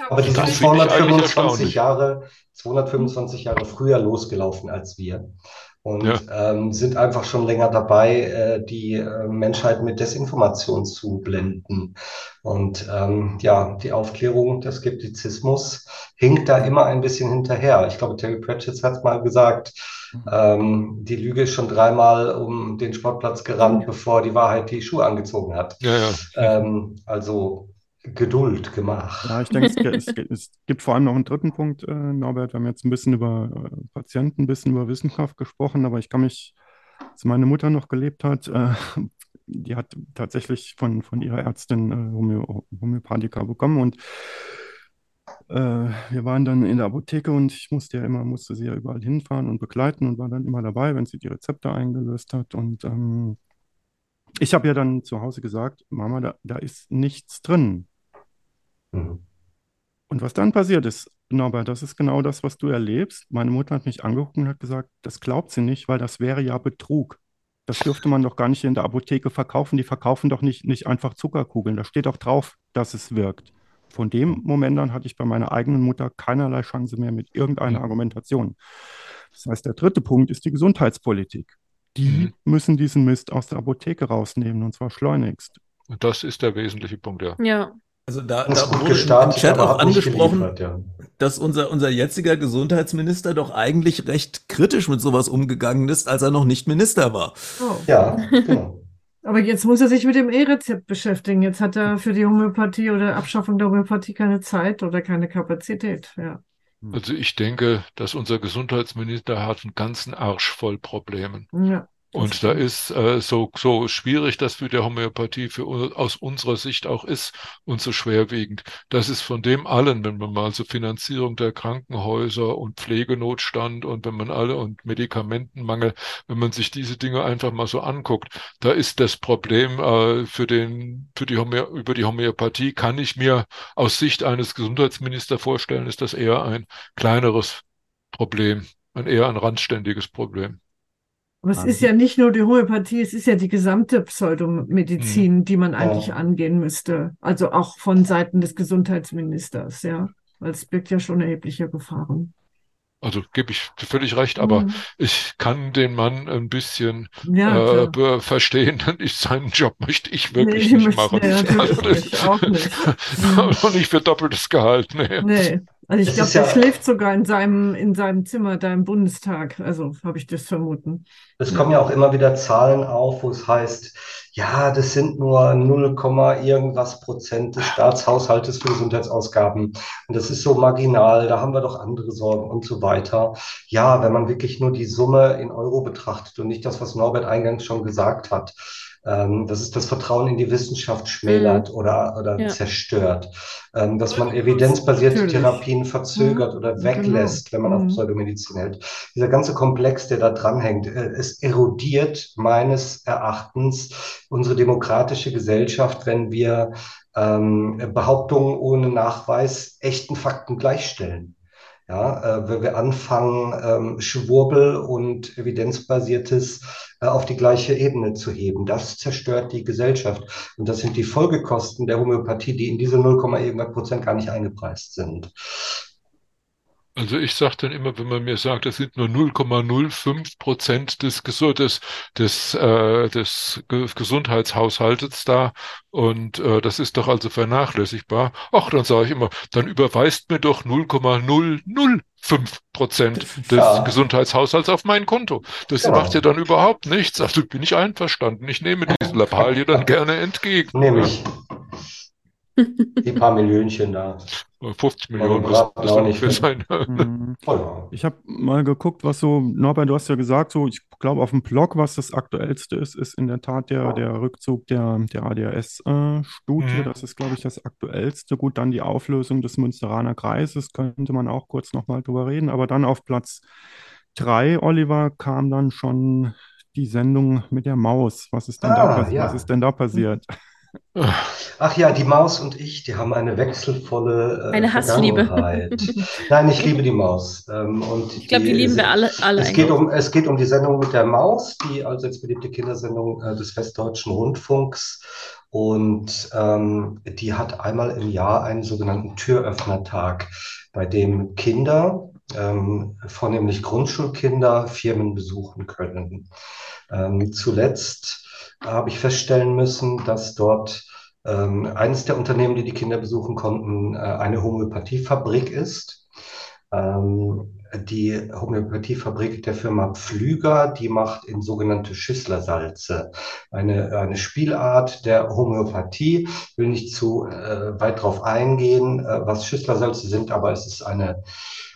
Speaker 5: Aber die sind 225 Jahre, 225 Jahre früher losgelaufen als wir und ja. ähm, sind einfach schon länger dabei, äh, die äh, Menschheit mit Desinformation zu blenden. Und ähm, ja, die Aufklärung, der Skeptizismus hinkt da immer ein bisschen hinterher. Ich glaube, Terry Pratchett hat mal gesagt, ähm, die Lüge ist schon dreimal um den Sportplatz gerannt, bevor die Wahrheit die Schuhe angezogen hat. Ja, ja. Ähm, also Geduld gemacht.
Speaker 6: Ja, ich denke, es, es, es, gibt vor allem noch einen dritten Punkt, äh, Norbert. Wir haben jetzt ein bisschen über äh, Patienten, ein bisschen über Wissenschaft gesprochen, aber ich kann mich, als meine Mutter noch gelebt hat, äh, die hat tatsächlich von, von ihrer Ärztin äh, Homö Homöopathika bekommen und äh, wir waren dann in der Apotheke und ich musste ja immer, musste sie ja überall hinfahren und begleiten und war dann immer dabei, wenn sie die Rezepte eingelöst hat und ähm, ich habe ja dann zu Hause gesagt, Mama, da, da ist nichts drin. Mhm. Und was dann passiert ist, Norbert, das ist genau das, was du erlebst. Meine Mutter hat mich angeguckt und hat gesagt, das glaubt sie nicht, weil das wäre ja Betrug. Das dürfte man doch gar nicht in der Apotheke verkaufen. Die verkaufen doch nicht, nicht einfach Zuckerkugeln. Da steht doch drauf, dass es wirkt. Von dem Moment an hatte ich bei meiner eigenen Mutter keinerlei Chance mehr mit irgendeiner mhm. Argumentation. Das heißt, der dritte Punkt ist die Gesundheitspolitik. Die mhm. müssen diesen Mist aus der Apotheke rausnehmen und zwar schleunigst.
Speaker 4: Und das ist der wesentliche Punkt, ja.
Speaker 2: Ja.
Speaker 1: Also da, da wurde gestartet, im Chat auch angesprochen, ja. dass unser, unser jetziger Gesundheitsminister doch eigentlich recht kritisch mit sowas umgegangen ist, als er noch nicht Minister war.
Speaker 3: Oh. Ja, genau. Aber jetzt muss er sich mit dem E-Rezept beschäftigen. Jetzt hat er für die Homöopathie oder Abschaffung der Homöopathie keine Zeit oder keine Kapazität. Ja.
Speaker 4: Also ich denke, dass unser Gesundheitsminister hat einen ganzen Arsch voll Problemen. Ja. Und da ist äh, so, so schwierig das für die Homöopathie für, aus unserer Sicht auch ist und so schwerwiegend. Das ist von dem allen, wenn man mal so Finanzierung der Krankenhäuser und Pflegenotstand und wenn man alle und Medikamentenmangel, wenn man sich diese Dinge einfach mal so anguckt, da ist das Problem äh, für den, für die Homö über die Homöopathie kann ich mir aus Sicht eines Gesundheitsministers vorstellen, ist das eher ein kleineres Problem, ein eher ein randständiges Problem.
Speaker 3: Aber es ist ja nicht nur die Homöopathie, es ist ja die gesamte Pseudomedizin, mhm. die man eigentlich ja. angehen müsste. Also auch von Seiten des Gesundheitsministers, ja. Weil es birgt ja schon erhebliche Gefahren.
Speaker 4: Also gebe ich völlig recht, aber mhm. ich kann den Mann ein bisschen ja, äh, verstehen. Ich, seinen Job möchte ich wirklich nee, nicht machen. Nee, also, ich auch nicht. Und nicht für doppeltes Gehalt. Nee. nee.
Speaker 3: Also ich glaube, der ja, schläft sogar in seinem, in seinem Zimmer da im Bundestag. Also habe ich das vermuten.
Speaker 5: Es kommen ja auch immer wieder Zahlen auf, wo es heißt, ja, das sind nur 0, irgendwas Prozent des Staatshaushaltes für Gesundheitsausgaben. Und das ist so marginal, da haben wir doch andere Sorgen und so weiter. Ja, wenn man wirklich nur die Summe in Euro betrachtet und nicht das, was Norbert eingangs schon gesagt hat ähm, dass es das Vertrauen in die Wissenschaft schmälert mhm. oder, oder ja. zerstört, ähm, dass man evidenzbasierte. Therapien verzögert mhm. oder weglässt, wenn man mhm. auf Pseudomedizin hält. Dieser ganze Komplex, der da dranhängt, äh, es erodiert meines Erachtens unsere demokratische Gesellschaft, wenn wir ähm, Behauptungen ohne Nachweis echten Fakten gleichstellen. Ja, äh, wenn wir anfangen, ähm, Schwurbel und evidenzbasiertes äh, auf die gleiche Ebene zu heben, das zerstört die Gesellschaft. Und das sind die Folgekosten der Homöopathie, die in diese 0, irgendwas Prozent gar nicht eingepreist sind.
Speaker 4: Also ich sage dann immer, wenn man mir sagt, es sind nur 0,05 Prozent des, des, des, äh, des Gesundheitshaushaltes da und äh, das ist doch also vernachlässigbar. Ach, dann sage ich immer, dann überweist mir doch 0,005 Prozent des ja. Gesundheitshaushalts auf mein Konto. Das genau. macht ja dann überhaupt nichts. Also bin ich einverstanden. Ich nehme diese Lappalie dann gerne entgegen.
Speaker 5: Nehme ich. Die paar Millionchen da.
Speaker 4: 50 Millionen müssen das ungefähr sein.
Speaker 6: Mhm. Ich habe mal geguckt, was so, Norbert, du hast ja gesagt, so, ich glaube, auf dem Blog, was das aktuellste ist, ist in der Tat der, der Rückzug der, der ADHS-Studie. Mhm. Das ist, glaube ich, das aktuellste. Gut, dann die Auflösung des Münsteraner Kreises, könnte man auch kurz nochmal drüber reden. Aber dann auf Platz 3, Oliver, kam dann schon die Sendung mit der Maus. Was ist denn, ah, da, ja. was ist denn da passiert?
Speaker 5: Ach ja, die Maus und ich, die haben eine wechselvolle
Speaker 2: äh, eine Hassliebe.
Speaker 5: Nein, ich liebe die Maus. Ähm, und
Speaker 2: ich glaube, die, die, lieben wir alle. alle
Speaker 5: es, geht um, es geht um die Sendung mit der Maus, die also jetzt beliebte Kindersendung äh, des Westdeutschen Rundfunks. Und ähm, die hat einmal im Jahr einen sogenannten Türöffnertag, bei dem Kinder, ähm, vornehmlich Grundschulkinder, Firmen besuchen können. Ähm, zuletzt habe ich feststellen müssen, dass dort ähm, eines der Unternehmen, die die Kinder besuchen konnten, äh, eine Homöopathiefabrik ist. Ähm, die Homöopathiefabrik der Firma Pflüger, die macht in sogenannte Schüsslersalze. Eine, eine Spielart der Homöopathie. Will nicht zu äh, weit drauf eingehen, äh, was Schüsslersalze sind, aber es ist eine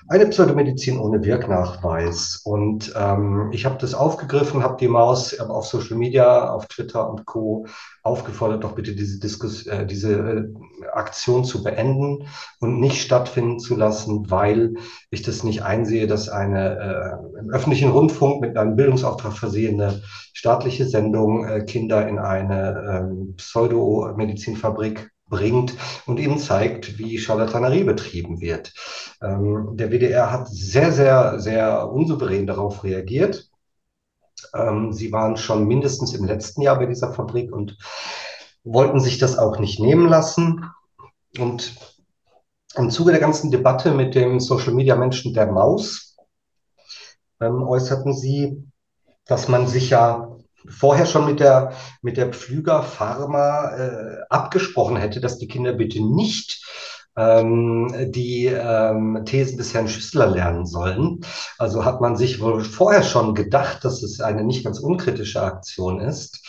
Speaker 5: eine Pseudomedizin ohne Wirknachweis. Und ähm, ich habe das aufgegriffen, habe die Maus auf Social Media, auf Twitter und Co. aufgefordert, doch bitte diese, Diskus äh, diese äh, Aktion zu beenden und nicht stattfinden zu lassen, weil ich das nicht einsehe, dass eine äh, im öffentlichen Rundfunk mit einem Bildungsauftrag versehene staatliche Sendung äh, Kinder in eine ähm, Pseudomedizinfabrik bringt und eben zeigt, wie Charlatanerie betrieben wird. Ähm, der WDR hat sehr, sehr, sehr unsouverän darauf reagiert. Ähm, sie waren schon mindestens im letzten Jahr bei dieser Fabrik und wollten sich das auch nicht nehmen lassen. Und im Zuge der ganzen Debatte mit dem Social-Media-Menschen der Maus ähm, äußerten sie, dass man sich ja vorher schon mit der, mit der Pflüger Pharma äh, abgesprochen hätte, dass die Kinder bitte nicht ähm, die ähm, Thesen des Herrn Schüssler lernen sollen. Also hat man sich wohl vorher schon gedacht, dass es eine nicht ganz unkritische Aktion ist.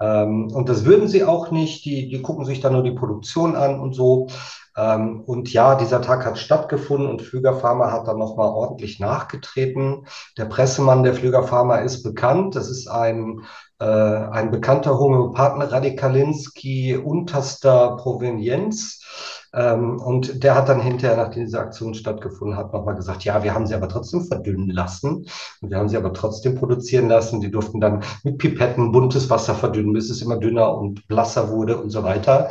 Speaker 5: Ähm, und das würden sie auch nicht. Die, die gucken sich dann nur die Produktion an und so. Ähm, und ja, dieser Tag hat stattgefunden und Flüger Pharma hat dann nochmal ordentlich nachgetreten. Der Pressemann der Flüger Pharma ist bekannt. Das ist ein, äh, ein bekannter Homöopathen Radikalinski unterster Provenienz. Ähm, und der hat dann hinterher, nachdem diese Aktion stattgefunden hat, nochmal gesagt, ja, wir haben sie aber trotzdem verdünnen lassen und wir haben sie aber trotzdem produzieren lassen. Die durften dann mit Pipetten buntes Wasser verdünnen, bis es immer dünner und blasser wurde und so weiter.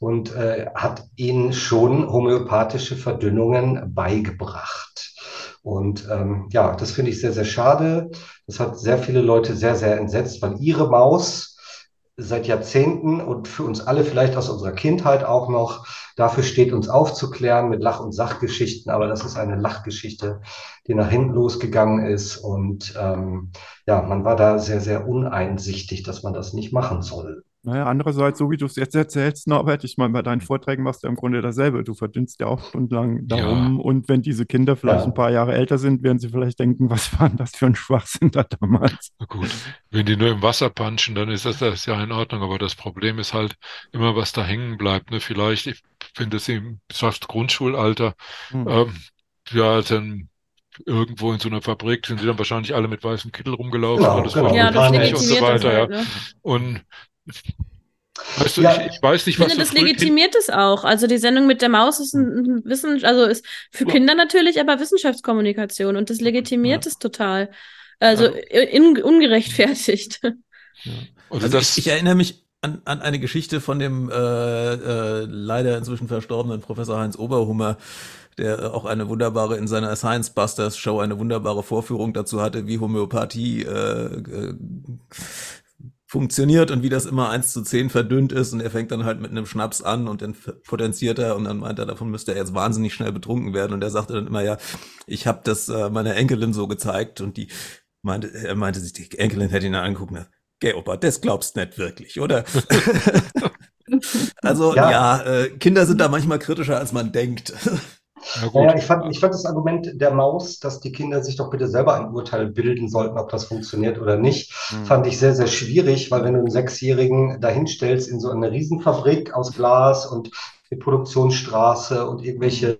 Speaker 5: Und äh, hat ihnen schon homöopathische Verdünnungen beigebracht. Und ähm, ja, das finde ich sehr, sehr schade. Das hat sehr viele Leute sehr, sehr entsetzt, weil ihre Maus seit Jahrzehnten und für uns alle vielleicht aus unserer Kindheit auch noch dafür steht, uns aufzuklären mit Lach- und Sachgeschichten. Aber das ist eine Lachgeschichte, die nach hinten losgegangen ist. Und ähm, ja, man war da sehr, sehr uneinsichtig, dass man das nicht machen soll.
Speaker 6: Naja, andererseits, so wie du es jetzt erzählst, Norbert, ich meine, bei deinen Vorträgen machst du im Grunde dasselbe. Du verdünnst ja auch stundenlang darum. Ja. Und wenn diese Kinder vielleicht ja. ein paar Jahre älter sind, werden sie vielleicht denken, was war denn das für ein Schwachsinn da damals?
Speaker 4: Na gut, wenn die nur im Wasser punchen, dann ist das, das ja in Ordnung. Aber das Problem ist halt immer, was da hängen bleibt. Ne? Vielleicht, ich finde es im Grundschulalter, hm. ähm, ja, dann irgendwo in so einer Fabrik sind sie dann wahrscheinlich alle mit weißem Kittel rumgelaufen,
Speaker 5: genau, alles genau.
Speaker 2: ja, das und so weiter.
Speaker 4: Halt, ja. Ne? Und Weißt du, ja, ich, ich, weiß nicht,
Speaker 2: was. Ich finde, das legitimiert es auch. Also die Sendung mit der Maus ist ein Wissen, also ist für ja. Kinder natürlich, aber Wissenschaftskommunikation und das legitimiert ja. es total. Also in, ungerechtfertigt.
Speaker 1: Also, also das, ich, ich, erinnere mich an, an eine Geschichte von dem äh, äh, leider inzwischen verstorbenen Professor Heinz Oberhummer, der auch eine wunderbare in seiner Science Busters Show eine wunderbare Vorführung dazu hatte, wie Homöopathie äh, äh, funktioniert und wie das immer eins zu zehn verdünnt ist und er fängt dann halt mit einem Schnaps an und dann potenziert er und dann meint er, davon müsste er jetzt wahnsinnig schnell betrunken werden und er sagte dann immer, ja, ich habe das äh, meiner Enkelin so gezeigt und die meinte, er meinte sich, die Enkelin hätte ihn angeguckt und Gay Opa, das glaubst nicht wirklich, oder? also ja, ja äh, Kinder sind da manchmal kritischer, als man denkt.
Speaker 5: Naja, ich, fand, ich fand das Argument der Maus, dass die Kinder sich doch bitte selber ein Urteil bilden sollten, ob das funktioniert oder nicht, mhm. fand ich sehr, sehr schwierig, weil wenn du einen Sechsjährigen dahinstellst in so eine Riesenfabrik aus Glas und die Produktionsstraße und irgendwelche,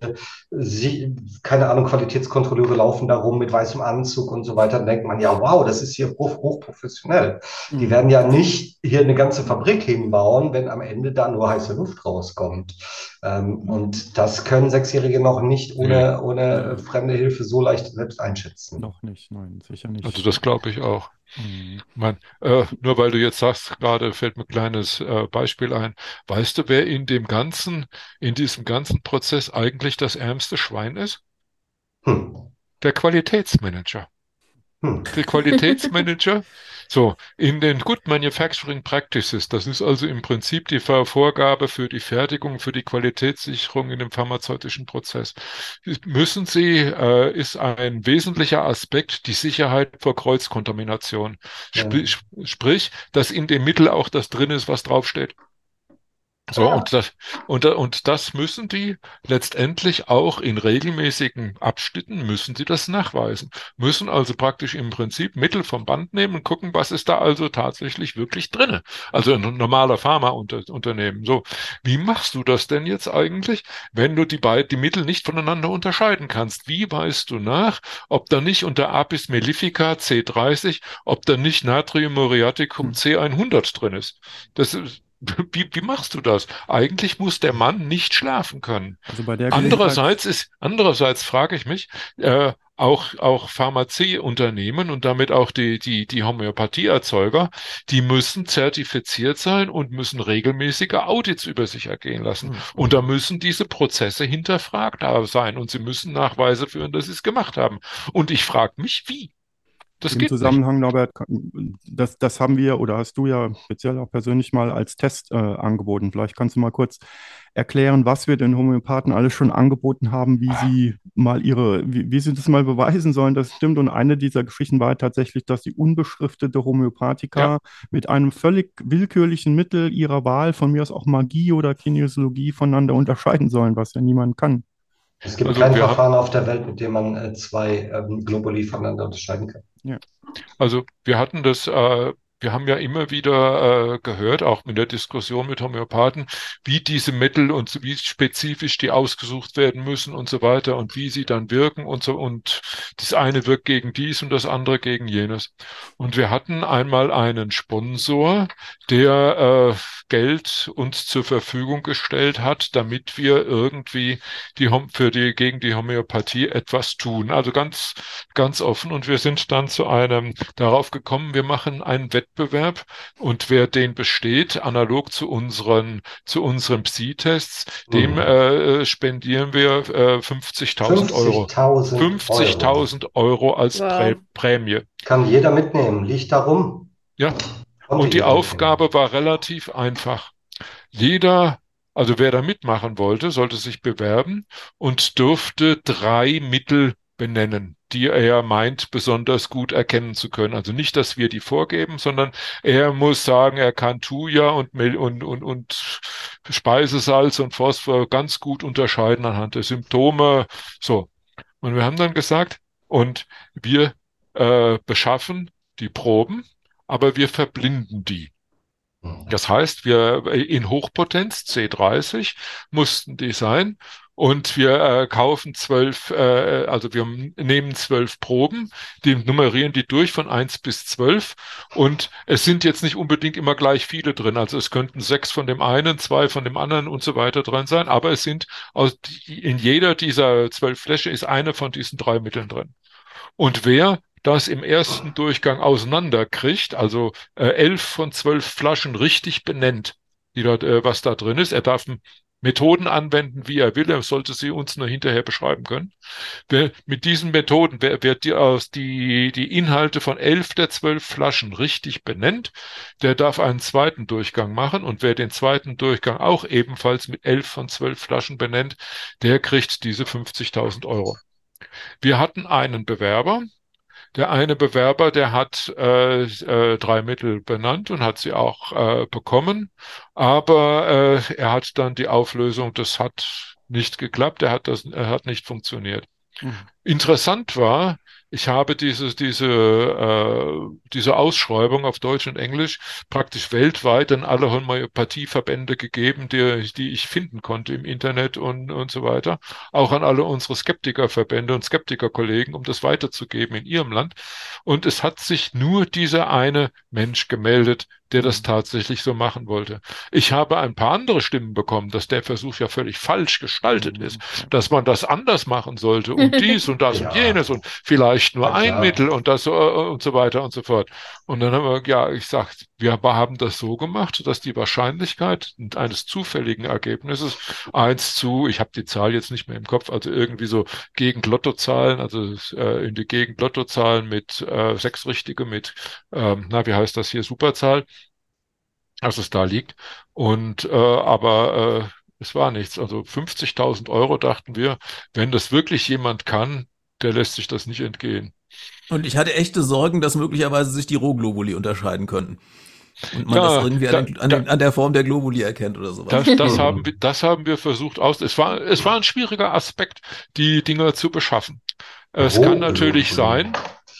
Speaker 5: keine Ahnung, Qualitätskontrolleure laufen da rum mit weißem Anzug und so weiter. Dann denkt man, ja, wow, das ist hier hoch, hochprofessionell. Mhm. Die werden ja nicht hier eine ganze Fabrik hinbauen, wenn am Ende da nur heiße Luft rauskommt. Ähm, mhm. Und das können Sechsjährige noch nicht ohne, ohne fremde Hilfe so leicht selbst einschätzen.
Speaker 6: Noch nicht, nein, sicher nicht.
Speaker 4: Also das glaube ich auch. Mhm. Man, äh, nur weil du jetzt sagst, gerade fällt mir ein kleines äh, Beispiel ein. Weißt du, wer in dem ganzen, in diesem ganzen Prozess eigentlich das ärmste Schwein ist? Hm. Der Qualitätsmanager. Hm. Der Qualitätsmanager So, in den Good Manufacturing Practices, das ist also im Prinzip die Vorgabe für die Fertigung, für die Qualitätssicherung in dem pharmazeutischen Prozess, müssen Sie, äh, ist ein wesentlicher Aspekt die Sicherheit vor Kreuzkontamination. Sp ja. Sprich, dass in dem Mittel auch das drin ist, was draufsteht. So, ja. und, das, und, und das müssen die letztendlich auch in regelmäßigen Abschnitten müssen sie das nachweisen. Müssen also praktisch im Prinzip Mittel vom Band nehmen und gucken, was ist da also tatsächlich wirklich drinne. Also ein normaler Pharmaunternehmen. So, wie machst du das denn jetzt eigentlich, wenn du die beiden, die Mittel nicht voneinander unterscheiden kannst? Wie weißt du nach, ob da nicht unter Apis mellifica C30, ob da nicht Natrium muriaticum C100 drin ist? Das ist, wie, wie machst du das? Eigentlich muss der Mann nicht schlafen können. Also bei der andererseits ist, andererseits frage ich mich, äh, auch, auch Pharmazieunternehmen und damit auch die, die, die Homöopathieerzeuger, die müssen zertifiziert sein und müssen regelmäßige Audits über sich ergehen lassen. Mhm. Und da müssen diese Prozesse hinterfragt sein und sie müssen Nachweise führen, dass sie es gemacht haben. Und ich frage mich, wie?
Speaker 6: Das Im Zusammenhang, nicht. Norbert, das, das haben wir oder hast du ja speziell auch persönlich mal als Test äh, angeboten. Vielleicht kannst du mal kurz erklären, was wir den Homöopathen alles schon angeboten haben, wie sie mal ihre, wie, wie sie das mal beweisen sollen, das stimmt. Und eine dieser Geschichten war tatsächlich, dass die unbeschriftete Homöopathika ja. mit einem völlig willkürlichen Mittel ihrer Wahl, von mir aus auch Magie oder Kinesiologie, voneinander unterscheiden sollen, was ja niemand kann.
Speaker 5: Es gibt also kein Verfahren auf der Welt, mit dem man äh, zwei ähm, Globuli voneinander unterscheiden kann.
Speaker 4: Ja. Also wir hatten das äh, wir haben ja immer wieder äh, gehört, auch in der Diskussion mit Homöopathen, wie diese Mittel und wie spezifisch die ausgesucht werden müssen und so weiter und wie sie dann wirken und so. Und das eine wirkt gegen dies und das andere gegen jenes. Und wir hatten einmal einen Sponsor, der äh, Geld uns zur Verfügung gestellt hat, damit wir irgendwie die für die gegen die Homöopathie etwas tun. Also ganz ganz offen. Und wir sind dann zu einem darauf gekommen, wir machen einen Wettbewerb Wettbewerb und wer den besteht, analog zu unseren, zu unseren Psi-Tests, dem mhm. äh, spendieren wir äh, 50.000 Euro. 50.000 Euro. Euro als wow. Prä Prämie.
Speaker 5: Kann jeder mitnehmen, liegt darum.
Speaker 4: Ja. Und die Aufgabe war relativ einfach. Jeder also wer da mitmachen wollte, sollte sich bewerben und durfte drei Mittel benennen, die er meint, besonders gut erkennen zu können. Also nicht, dass wir die vorgeben, sondern er muss sagen, er kann Thuja und, und, und, und Speisesalz und Phosphor ganz gut unterscheiden anhand der Symptome. So. Und wir haben dann gesagt, und wir äh, beschaffen die Proben, aber wir verblinden die. Mhm. Das heißt, wir in Hochpotenz C30 mussten die sein und wir äh, kaufen zwölf, äh, also wir nehmen zwölf Proben, die nummerieren die durch von eins bis zwölf und es sind jetzt nicht unbedingt immer gleich viele drin. Also es könnten sechs von dem einen, zwei von dem anderen und so weiter drin sein, aber es sind aus, in jeder dieser zwölf Fläche ist eine von diesen drei Mitteln drin. Und wer das im ersten Durchgang auseinanderkriegt, also äh, elf von zwölf Flaschen richtig benennt, die dort, äh, was da drin ist. Er darf Methoden anwenden, wie er will. Er sollte sie uns nur hinterher beschreiben können. Wer, mit diesen Methoden, wer, wer die, aus die, die Inhalte von elf der zwölf Flaschen richtig benennt, der darf einen zweiten Durchgang machen. Und wer den zweiten Durchgang auch ebenfalls mit elf von zwölf Flaschen benennt, der kriegt diese 50.000 Euro. Wir hatten einen Bewerber, der eine Bewerber, der hat äh, äh, drei Mittel benannt und hat sie auch äh, bekommen, aber äh, er hat dann die Auflösung, das hat nicht geklappt, er hat das, er hat nicht funktioniert. Mhm. Interessant war, ich habe diese, diese, äh, diese Ausschreibung auf Deutsch und Englisch praktisch weltweit an alle Homöopathieverbände gegeben, die, die ich finden konnte im Internet und, und so weiter. Auch an alle unsere Skeptikerverbände und Skeptikerkollegen, um das weiterzugeben in ihrem Land. Und es hat sich nur dieser eine Mensch gemeldet, der das mhm. tatsächlich so machen wollte. Ich habe ein paar andere Stimmen bekommen, dass der Versuch ja völlig falsch gestaltet ist, mhm. dass man das anders machen sollte und dies und das ja. und jenes und vielleicht nur ja, ein Mittel und das äh, und so weiter und so fort. Und dann haben wir, ja, ich sag, wir haben das so gemacht, dass die Wahrscheinlichkeit eines zufälligen Ergebnisses eins zu, ich habe die Zahl jetzt nicht mehr im Kopf, also irgendwie so Gegend Lottozahlen, also äh, in die Gegend Lottozahlen mit äh, sechs Richtige mit, ähm, na, wie heißt das hier, Superzahl, als es da liegt. Und äh, aber äh, es war nichts. Also 50.000 Euro dachten wir, wenn das wirklich jemand kann, der lässt sich das nicht entgehen.
Speaker 1: Und ich hatte echte Sorgen, dass möglicherweise sich die Rohglobuli unterscheiden könnten. Und man ja, das irgendwie da, an, den, an, den, an, der Form der Globuli erkennt oder sowas.
Speaker 4: Das, das, haben, wir, das haben wir versucht aus. Es war, es war ein schwieriger Aspekt, die Dinger zu beschaffen. Es oh, kann natürlich sein,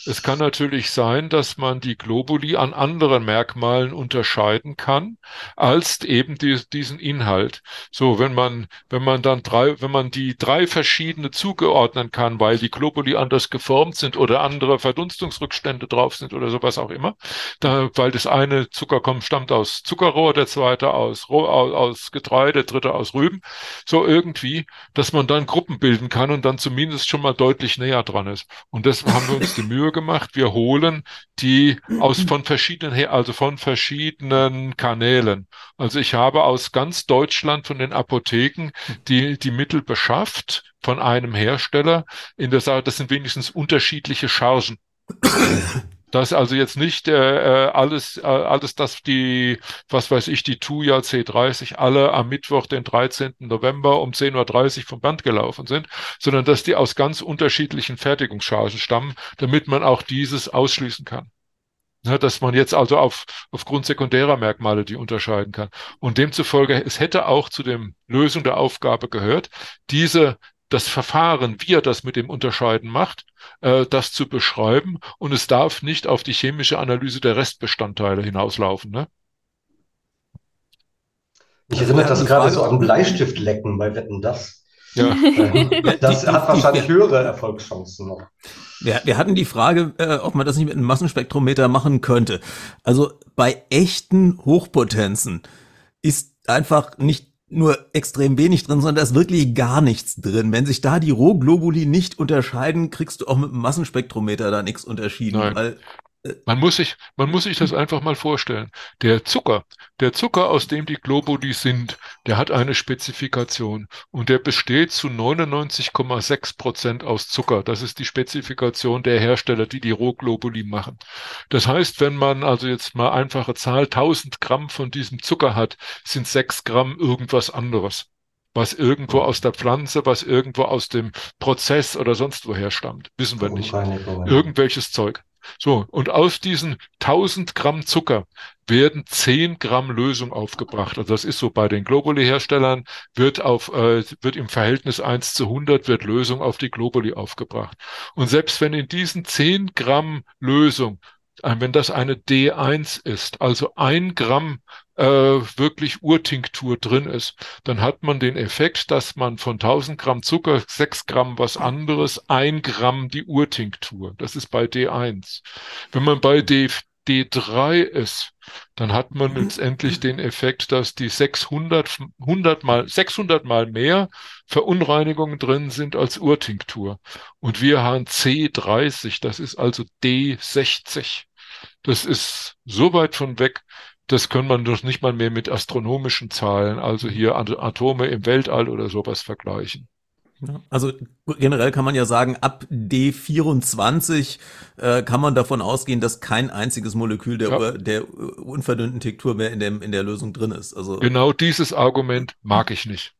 Speaker 4: es kann natürlich sein, dass man die Globuli an anderen Merkmalen unterscheiden kann, als eben die, diesen Inhalt. So, wenn man, wenn man dann drei, wenn man die drei verschiedene zugeordnen kann, weil die Globuli anders geformt sind oder andere Verdunstungsrückstände drauf sind oder sowas auch immer, da, weil das eine Zucker kommt, stammt aus Zuckerrohr, der zweite aus, aus, Getreide, der dritte aus Rüben, so irgendwie, dass man dann Gruppen bilden kann und dann zumindest schon mal deutlich näher dran ist. Und das haben wir uns die Mühe gemacht. Wir holen die aus von verschiedenen, also von verschiedenen Kanälen. Also ich habe aus ganz Deutschland von den Apotheken die, die Mittel beschafft von einem Hersteller. In der Sache, das sind wenigstens unterschiedliche Chargen. Das also jetzt nicht äh, äh, alles, äh, alles das die, was weiß ich, die Tuya C30 alle am Mittwoch, den 13. November um 10.30 Uhr vom Band gelaufen sind, sondern dass die aus ganz unterschiedlichen Fertigungschargen stammen, damit man auch dieses ausschließen kann. Ja, dass man jetzt also auf, aufgrund sekundärer Merkmale die unterscheiden kann. Und demzufolge, es hätte auch zu dem Lösung der Aufgabe gehört, diese das Verfahren, wie er das mit dem Unterscheiden macht, äh, das zu beschreiben. Und es darf nicht auf die chemische Analyse der Restbestandteile hinauslaufen. Ne?
Speaker 5: Ich erinnere das gerade so an Bleistiftlecken bei Wetten das. Ja. Ähm, das hat wahrscheinlich höhere Erfolgschancen noch.
Speaker 1: Wir, wir hatten die Frage, äh, ob man das nicht mit einem Massenspektrometer machen könnte. Also bei echten Hochpotenzen ist einfach nicht nur extrem wenig drin, sondern da ist wirklich gar nichts drin. Wenn sich da die Rohglobuli nicht unterscheiden, kriegst du auch mit dem Massenspektrometer da nichts unterschieden, Nein. weil
Speaker 4: man muss sich, man muss sich das einfach mal vorstellen. Der Zucker, der Zucker, aus dem die Globuli sind, der hat eine Spezifikation und der besteht zu 99,6 Prozent aus Zucker. Das ist die Spezifikation der Hersteller, die die Rohglobuli machen. Das heißt, wenn man also jetzt mal einfache Zahl 1000 Gramm von diesem Zucker hat, sind 6 Gramm irgendwas anderes was irgendwo aus der Pflanze, was irgendwo aus dem Prozess oder sonst woher stammt. Wissen wir nicht. Irgendwelches Zeug. So, und aus diesen 1000 Gramm Zucker werden 10 Gramm Lösung aufgebracht. Also das ist so bei den Globuli-Herstellern, wird auf, äh, wird im Verhältnis 1 zu 100 wird Lösung auf die Globuli aufgebracht. Und selbst wenn in diesen 10 Gramm Lösung wenn das eine D1 ist, also ein Gramm äh, wirklich Urtinktur drin ist, dann hat man den Effekt, dass man von 1000 Gramm Zucker, 6 Gramm was anderes, ein Gramm die Urtinktur. Das ist bei D1. Wenn man bei D, D3 ist, dann hat man letztendlich den Effekt, dass die 600, 100 mal, 600 mal mehr Verunreinigungen drin sind als Urtinktur. Und wir haben C30, das ist also D60. Das ist so weit von weg, das kann man doch nicht mal mehr mit astronomischen Zahlen, also hier Atome im Weltall oder sowas vergleichen.
Speaker 1: Also generell kann man ja sagen, ab D24 äh, kann man davon ausgehen, dass kein einziges Molekül der, ja. der unverdünnten Tektur mehr in, dem, in der Lösung drin ist. Also
Speaker 4: genau dieses Argument mag ich nicht.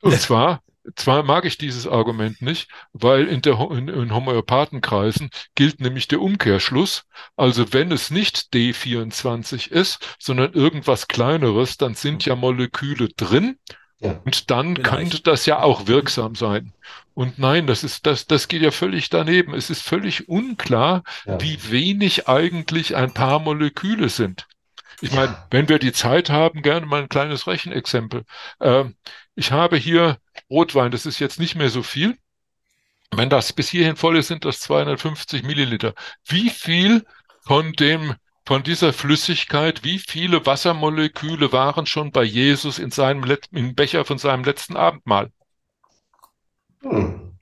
Speaker 4: Und zwar, zwar mag ich dieses Argument nicht, weil in, der, in, in Homöopathenkreisen gilt nämlich der Umkehrschluss. Also wenn es nicht D24 ist, sondern irgendwas kleineres, dann sind ja Moleküle drin ja. Und dann Vielleicht. könnte das ja auch wirksam sein. Und nein, das ist, das, das geht ja völlig daneben. Es ist völlig unklar, ja. wie wenig eigentlich ein paar Moleküle sind. Ich meine, ja. wenn wir die Zeit haben, gerne mal ein kleines Rechenexempel. Äh, ich habe hier Rotwein, das ist jetzt nicht mehr so viel. Wenn das bis hierhin voll ist, sind das 250 Milliliter. Wie viel von dem von dieser Flüssigkeit, wie viele Wassermoleküle waren schon bei Jesus in seinem Let im Becher von seinem letzten Abendmahl? Hm.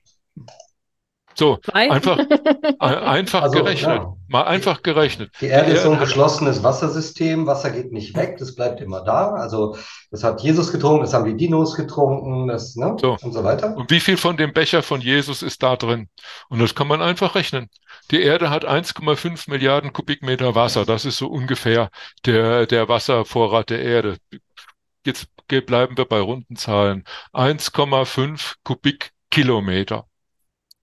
Speaker 4: So, Zwei? einfach, einfach also, gerechnet. Ja. Mal einfach gerechnet.
Speaker 5: Die Erde ist so ein geschlossenes Wassersystem. Wasser geht nicht weg, das bleibt immer da. Also, das hat Jesus getrunken, das haben die Dinos getrunken, das, ne?
Speaker 4: So. Und so weiter. Und wie viel von dem Becher von Jesus ist da drin? Und das kann man einfach rechnen. Die Erde hat 1,5 Milliarden Kubikmeter Wasser. Das ist so ungefähr der, der Wasservorrat der Erde. Jetzt bleiben wir bei runden Zahlen. 1,5 Kubikkilometer.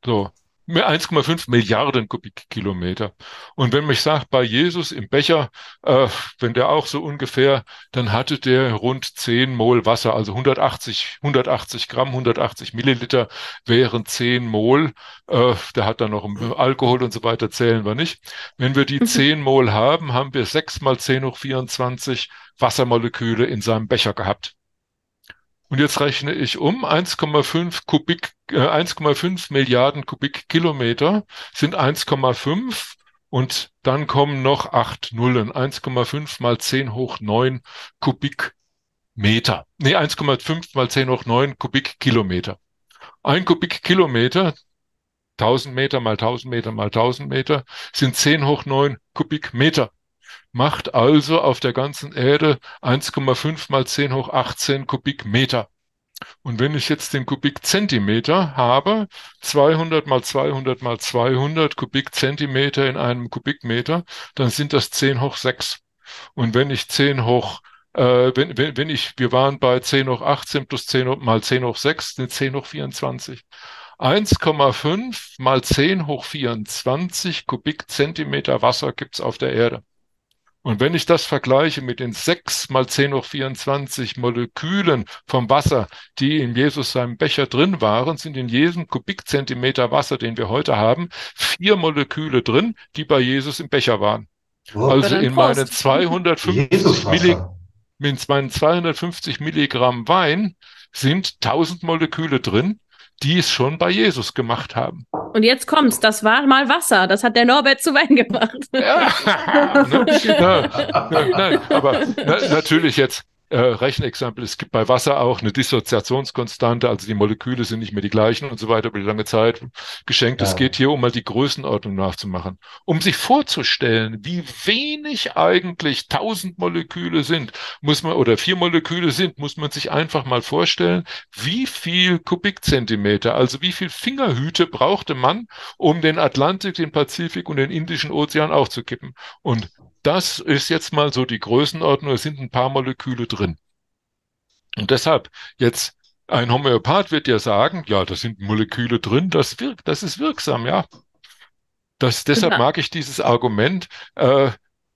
Speaker 4: So. 1,5 Milliarden Kubikkilometer. Und wenn mich sagt, bei Jesus im Becher, äh, wenn der auch so ungefähr, dann hatte der rund 10 Mol Wasser, also 180, 180 Gramm, 180 Milliliter wären 10 Mol. Äh, der hat dann noch Alkohol und so weiter, zählen wir nicht. Wenn wir die 10 Mol haben, haben wir 6 mal 10 hoch 24 Wassermoleküle in seinem Becher gehabt. Und jetzt rechne ich um 1,5 Kubik, äh, 1,5 Milliarden Kubikkilometer sind 1,5 und dann kommen noch acht Nullen. 1,5 mal 10 hoch 9 Kubikmeter. Nee, 1,5 mal 10 hoch 9 Kubikkilometer. Ein Kubikkilometer, 1000 Meter mal 1000 Meter mal 1000 Meter, sind 10 hoch 9 Kubikmeter macht also auf der ganzen Erde 1,5 mal 10 hoch 18 Kubikmeter. Und wenn ich jetzt den Kubikzentimeter habe, 200 mal 200 mal 200 Kubikzentimeter in einem Kubikmeter, dann sind das 10 hoch 6. Und wenn ich 10 hoch äh, wenn, wenn, wenn ich, wir waren bei 10 hoch 18 plus 10 hoch, mal 10 hoch 6, sind 10 hoch 24. 1,5 mal 10 hoch 24 Kubikzentimeter Wasser gibt's auf der Erde. Und wenn ich das vergleiche mit den 6 mal 10 hoch 24 Molekülen vom Wasser, die in Jesus seinem Becher drin waren, sind in jedem Kubikzentimeter Wasser, den wir heute haben, vier Moleküle drin, die bei Jesus im Becher waren. Oh, also in meinen 250 Milligramm, mit meinen 250 Milligramm Wein sind 1000 Moleküle drin, die es schon bei Jesus gemacht haben.
Speaker 2: Und jetzt kommt's, das war mal Wasser. Das hat der Norbert zu Wein gemacht. Ja,
Speaker 4: ne? ja, nein, aber na, natürlich jetzt äh, Rechenexempel. Es gibt bei Wasser auch eine Dissoziationskonstante, also die Moleküle sind nicht mehr die gleichen und so weiter über die lange Zeit geschenkt. Ja. Es geht hier um mal die Größenordnung nachzumachen, um sich vorzustellen, wie wenig eigentlich tausend Moleküle sind, muss man oder vier Moleküle sind, muss man sich einfach mal vorstellen, wie viel Kubikzentimeter, also wie viel Fingerhüte brauchte man, um den Atlantik, den Pazifik und den Indischen Ozean aufzukippen. Und das ist jetzt mal so die Größenordnung, es sind ein paar Moleküle drin. Und deshalb jetzt ein Homöopath wird ja sagen, ja, da sind Moleküle drin, das wirkt, das ist wirksam, ja. Das, deshalb ja. mag ich dieses Argument, äh,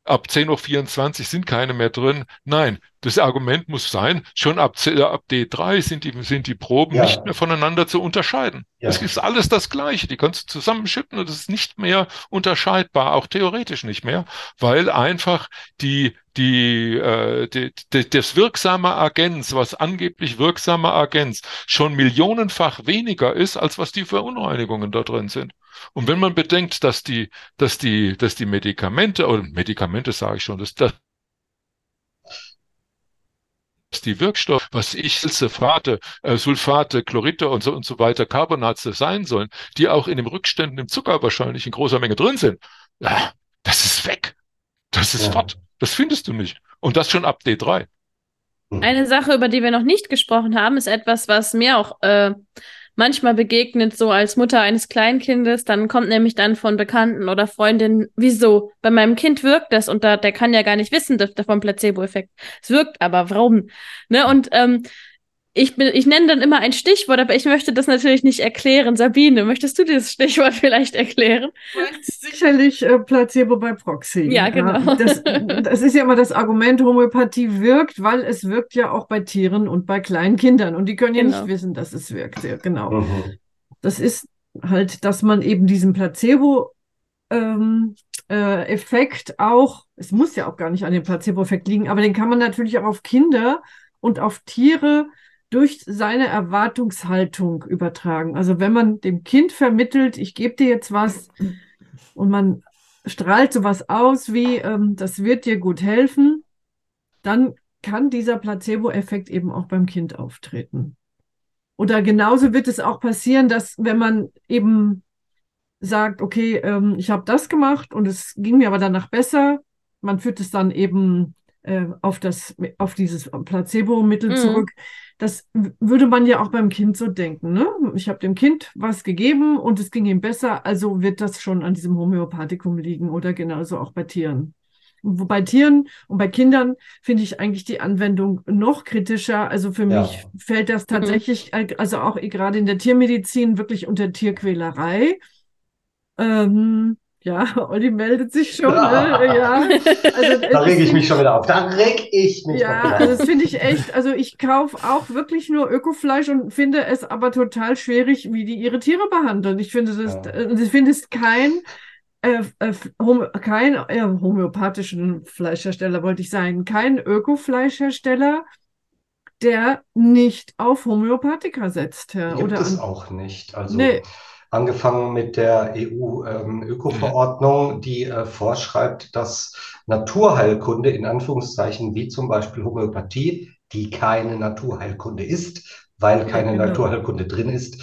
Speaker 4: ab 10.24 Uhr sind keine mehr drin. Nein, das Argument muss sein, schon ab, ab D3 sind die, sind die Proben ja. nicht mehr voneinander zu unterscheiden. Ja. Es ist alles das Gleiche. Die kannst du zusammenschütten und es ist nicht mehr unterscheidbar, auch theoretisch nicht mehr, weil einfach die, die, äh, die, die, das wirksame Agens, was angeblich wirksame Agens schon millionenfach weniger ist, als was die Verunreinigungen da drin sind. Und wenn man bedenkt, dass die, dass die, dass die Medikamente, oder Medikamente sage ich schon, dass, dass die Wirkstoffe, was ich Sulfate, äh, Sulfate, Chlorite und so und so weiter, Carbonate sein sollen, die auch in den Rückständen im Zucker wahrscheinlich in großer Menge drin sind, ja, das ist weg. Das ist ja. fort. Das findest du nicht. Und das schon ab D3.
Speaker 2: Hm. Eine Sache, über die wir noch nicht gesprochen haben, ist etwas, was mir auch äh, manchmal begegnet, so als Mutter eines Kleinkindes. Dann kommt nämlich dann von Bekannten oder Freundinnen, wieso? Bei meinem Kind wirkt das und da, der kann ja gar nicht wissen davon Placebo-Effekt. Es wirkt aber, warum? Ne? Und ähm, ich, bin, ich nenne dann immer ein Stichwort, aber ich möchte das natürlich nicht erklären. Sabine, möchtest du dieses Stichwort vielleicht erklären?
Speaker 3: Sicherlich äh, Placebo bei Proxy.
Speaker 2: Ja, genau. Ja,
Speaker 3: das, das, ist ja immer das Argument, Homöopathie wirkt, weil es wirkt ja auch bei Tieren und bei kleinen Kindern. Und die können ja genau. nicht wissen, dass es wirkt. Ja, genau. Mhm. Das ist halt, dass man eben diesen Placebo ähm, äh, Effekt auch, es muss ja auch gar nicht an dem Placebo-Effekt liegen, aber den kann man natürlich auch auf Kinder und auf Tiere durch seine Erwartungshaltung übertragen. Also wenn man dem Kind vermittelt, ich gebe dir jetzt was und man strahlt sowas aus wie, ähm, das wird dir gut helfen, dann kann dieser Placebo-Effekt eben auch beim Kind auftreten. Oder genauso wird es auch passieren, dass wenn man eben sagt, okay, ähm, ich habe das gemacht und es ging mir aber danach besser, man führt es dann eben äh, auf, das, auf dieses Placebo-Mittel mhm. zurück. Das würde man ja auch beim Kind so denken. Ne? Ich habe dem Kind was gegeben und es ging ihm besser, also wird das schon an diesem Homöopathikum liegen oder genauso auch bei Tieren. Und bei Tieren und bei Kindern finde ich eigentlich die Anwendung noch kritischer. Also für ja. mich fällt das mhm. tatsächlich, mhm. also auch gerade in der Tiermedizin, wirklich unter Tierquälerei. Ähm, ja, Olli meldet sich schon. Ja. Ne? ja.
Speaker 5: Also, da reg ich mich schon wieder auf. Da reg ich mich
Speaker 3: Ja, also das finde ich echt, also ich kaufe auch wirklich nur Ökofleisch und finde es aber total schwierig, wie die ihre Tiere behandeln. Ich finde das, ja. Äh, ich finde es kein, äh, äh, kein äh, homöopathischen Fleischhersteller, wollte ich sagen, kein Ökofleischhersteller, der nicht auf Homöopathika setzt.
Speaker 5: Ja, Gibt oder es auch nicht. Also nee angefangen mit der EU-Öko-Verordnung, ähm, die äh, vorschreibt, dass Naturheilkunde in Anführungszeichen wie zum Beispiel Homöopathie, die keine Naturheilkunde ist, weil keine ja, genau. Naturheilkunde drin ist,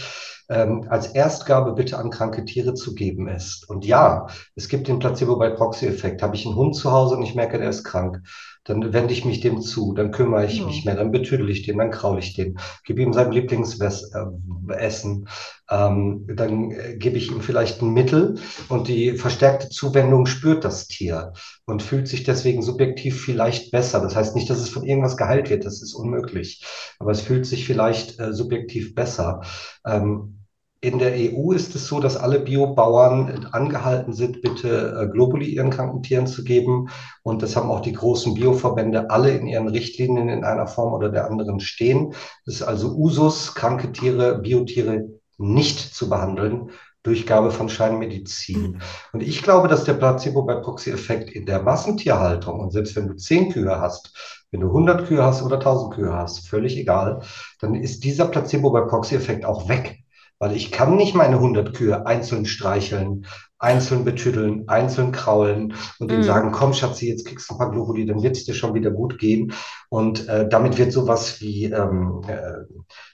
Speaker 5: ähm, als Erstgabe bitte an kranke Tiere zu geben ist. Und ja, es gibt den Placebo bei Proxy-Effekt. Habe ich einen Hund zu Hause und ich merke, der ist krank dann wende ich mich dem zu, dann kümmere ich ja. mich mehr, dann betüdel ich den, dann kraule ich den, gebe ihm sein Lieblingsessen, ähm, dann äh, gebe ich ihm vielleicht ein Mittel und die verstärkte Zuwendung spürt das Tier und fühlt sich deswegen subjektiv vielleicht besser. Das heißt nicht, dass es von irgendwas geheilt wird, das ist unmöglich, aber es fühlt sich vielleicht äh, subjektiv besser. Ähm, in der EU ist es so, dass alle Biobauern angehalten sind, bitte äh, Globuli ihren kranken Tieren zu geben. Und das haben auch die großen Bioverbände alle in ihren Richtlinien in einer Form oder der anderen stehen. Es ist also Usus, kranke Tiere, Biotiere nicht zu behandeln. Durchgabe von Scheinmedizin. Mhm. Und ich glaube, dass der Placebo bei Proxy-Effekt in der Massentierhaltung und selbst wenn du zehn Kühe hast, wenn du 100 Kühe hast oder 1000 Kühe hast, völlig egal, dann ist dieser Placebo bei Proxy-Effekt auch weg. Weil ich kann nicht meine 100 Kühe einzeln streicheln, einzeln betüddeln, einzeln kraulen und denen mm. sagen, komm Schatzi, jetzt kriegst du ein paar Globuli, dann wird es dir schon wieder gut gehen. Und äh, damit wird sowas wie, ähm, äh,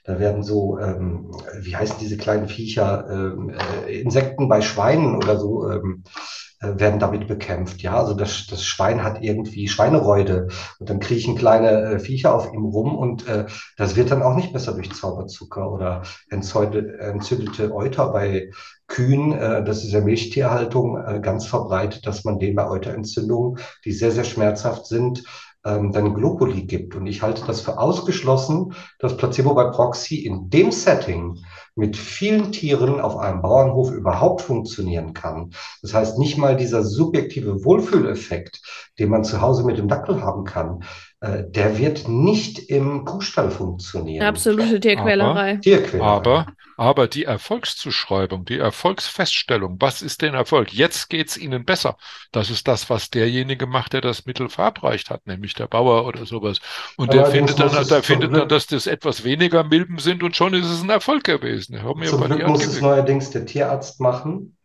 Speaker 5: da werden so, ähm, wie heißen diese kleinen Viecher, ähm, äh, Insekten bei Schweinen oder so, ähm, äh, werden damit bekämpft. Ja, also das, das Schwein hat irgendwie Schweinereude und dann kriechen kleine äh, Viecher auf ihm rum und äh, das wird dann auch nicht besser durch Zauberzucker oder entzündete, entzündete Euter bei Kühen. Äh, das ist ja Milchtierhaltung äh, ganz verbreitet, dass man denen bei Euterentzündungen, die sehr, sehr schmerzhaft sind, ähm, dann Globuli gibt. Und ich halte das für ausgeschlossen, dass Placebo bei Proxy in dem Setting mit vielen Tieren auf einem Bauernhof überhaupt funktionieren kann. Das heißt, nicht mal dieser subjektive Wohlfühleffekt, den man zu Hause mit dem Dackel haben kann, äh, der wird nicht im Kuhstall funktionieren.
Speaker 2: Absolute Tierquälerei.
Speaker 4: Aber, Tierquälerei. Aber, aber die Erfolgszuschreibung, die Erfolgsfeststellung, was ist denn Erfolg? Jetzt geht's Ihnen besser. Das ist das, was derjenige macht, der das Mittel verabreicht hat, nämlich der Bauer oder sowas. Und der findet dann, der findet dann, dass das etwas weniger Milben sind und schon ist es ein Erfolg gewesen.
Speaker 5: Zum Glück muss es neuerdings der Tierarzt machen.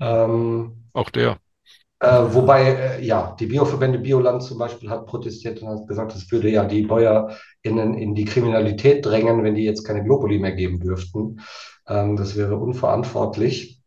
Speaker 4: Ähm, Auch der.
Speaker 5: Äh, wobei, äh, ja, die Bioverbände Bioland zum Beispiel hat protestiert und hat gesagt, das würde ja die BäuerInnen in die Kriminalität drängen, wenn die jetzt keine Globuli mehr geben dürften. Ähm, das wäre unverantwortlich.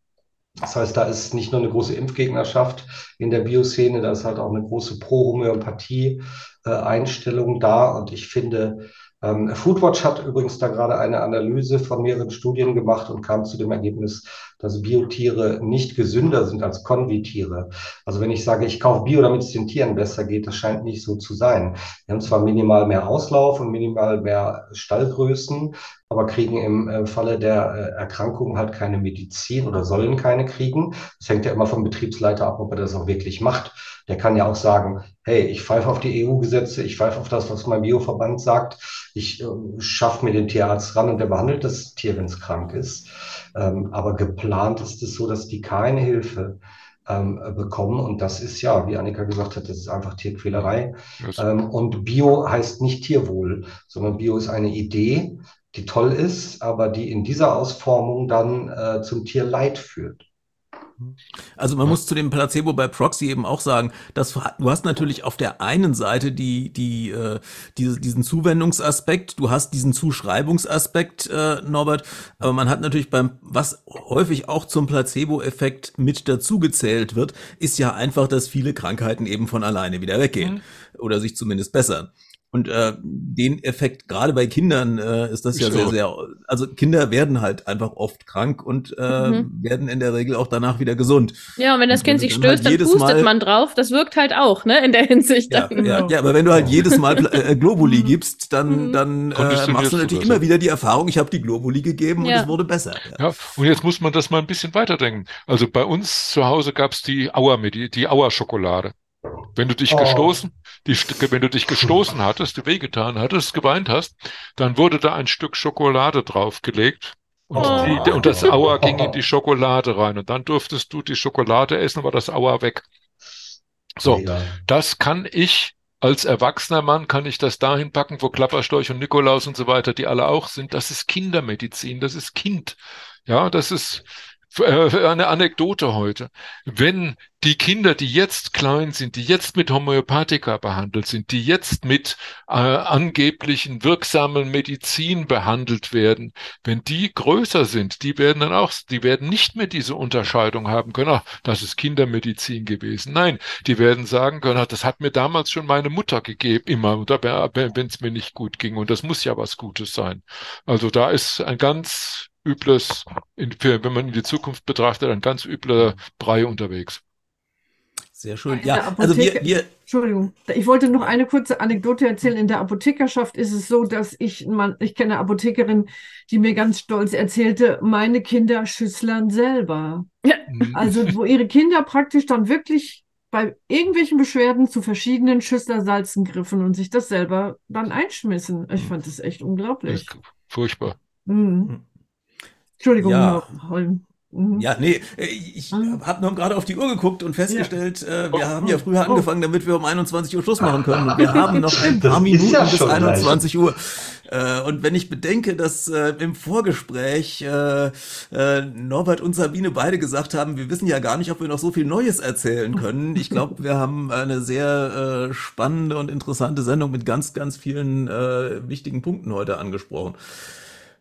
Speaker 5: Das heißt, da ist nicht nur eine große Impfgegnerschaft in der Bioszene, da ist halt auch eine große Pro-Homöopathie-Einstellung da. Und ich finde, ähm, Foodwatch hat übrigens da gerade eine Analyse von mehreren Studien gemacht und kam zu dem Ergebnis, dass Biotiere nicht gesünder sind als Konvitiere. Also wenn ich sage, ich kaufe Bio, damit es den Tieren besser geht, das scheint nicht so zu sein. Wir haben zwar minimal mehr Auslauf und minimal mehr Stallgrößen, aber kriegen im äh, Falle der äh, Erkrankung halt keine Medizin oder sollen keine kriegen. Das hängt ja immer vom Betriebsleiter ab, ob er das auch wirklich macht. Der kann ja auch sagen, hey, ich pfeife auf die EU-Gesetze, ich pfeife auf das, was mein Bioverband sagt, ich äh, schaffe mir den Tierarzt ran und der behandelt das Tier, wenn es krank ist. Ähm, aber geplant ist es so, dass die keine Hilfe ähm, bekommen. Und das ist ja, wie Annika gesagt hat, das ist einfach Tierquälerei. Ähm, und Bio heißt nicht Tierwohl, sondern Bio ist eine Idee, die toll ist, aber die in dieser Ausformung dann äh, zum Tierleid führt.
Speaker 1: Also man muss zu dem Placebo bei Proxy eben auch sagen, dass du hast natürlich auf der einen Seite die die äh, diese, diesen Zuwendungsaspekt, du hast diesen Zuschreibungsaspekt, äh, Norbert, aber man hat natürlich beim was häufig auch zum Placebo-Effekt mit dazugezählt wird, ist ja einfach, dass viele Krankheiten eben von alleine wieder weggehen mhm. oder sich zumindest bessern. Und äh, den Effekt, gerade bei Kindern, äh, ist das ja sehr, sehr, also Kinder werden halt einfach oft krank und äh, mhm. werden in der Regel auch danach wieder gesund.
Speaker 2: Ja, und wenn das und Kind sich stößt, halt dann pustet Mal, man drauf. Das wirkt halt auch, ne, in der Hinsicht.
Speaker 1: Ja, ja, ja, aber wenn du halt jedes Mal äh, Globuli mhm. gibst, dann, mhm. dann äh, machst du natürlich immer wieder die Erfahrung, ich habe die Globuli gegeben ja. und es wurde besser.
Speaker 4: Ja. ja. und jetzt muss man das mal ein bisschen weiterdenken. Also bei uns zu Hause gab's die Auer, die, die Auer-Schokolade. Wenn du dich oh. gestoßen, die, wenn du dich gestoßen hattest, wehgetan hattest, geweint hast, dann wurde da ein Stück Schokolade draufgelegt. Und, oh. die, und das Auer ging in die Schokolade rein. Und dann durftest du die Schokolade essen, war das Auer weg. So, ja. das kann ich als erwachsener Mann kann ich das dahin packen, wo Klapperstorch und Nikolaus und so weiter, die alle auch sind. Das ist Kindermedizin, das ist Kind. Ja, das ist, eine Anekdote heute. Wenn die Kinder, die jetzt klein sind, die jetzt mit Homöopathika behandelt sind, die jetzt mit äh, angeblichen wirksamen Medizin behandelt werden, wenn die größer sind, die werden dann auch, die werden nicht mehr diese Unterscheidung haben können, ach, das ist Kindermedizin gewesen. Nein, die werden sagen können, ach, das hat mir damals schon meine Mutter gegeben, immer, wenn es mir nicht gut ging. Und das muss ja was Gutes sein. Also da ist ein ganz übles, wenn man in die Zukunft betrachtet, ein ganz übler Brei unterwegs.
Speaker 1: Sehr schön. Ja, also wir, wir.
Speaker 3: Entschuldigung, ich wollte noch eine kurze Anekdote erzählen. In der Apothekerschaft ist es so, dass ich, man, ich kenne eine Apothekerin, die mir ganz stolz erzählte, meine Kinder schüsslern selber. Ja. Mhm. Also, wo ihre Kinder praktisch dann wirklich bei irgendwelchen Beschwerden zu verschiedenen Schüsslersalzen griffen und sich das selber dann einschmissen. Ich fand das echt unglaublich.
Speaker 4: Furchtbar.
Speaker 3: Mhm. Entschuldigung, ja. Holm.
Speaker 1: Mhm. Ja, nee, äh, ich mhm. habe nur gerade auf die Uhr geguckt und festgestellt, ja. äh, wir oh, haben ja früher oh. angefangen, damit wir um 21 Uhr Schluss machen können. Und wir haben noch ein paar Minuten ja bis 21 Uhr. Äh, und wenn ich bedenke, dass äh, im Vorgespräch äh, äh, Norbert und Sabine beide gesagt haben, wir wissen ja gar nicht, ob wir noch so viel Neues erzählen können. Ich glaube, wir haben eine sehr äh, spannende und interessante Sendung mit ganz, ganz vielen äh, wichtigen Punkten heute angesprochen.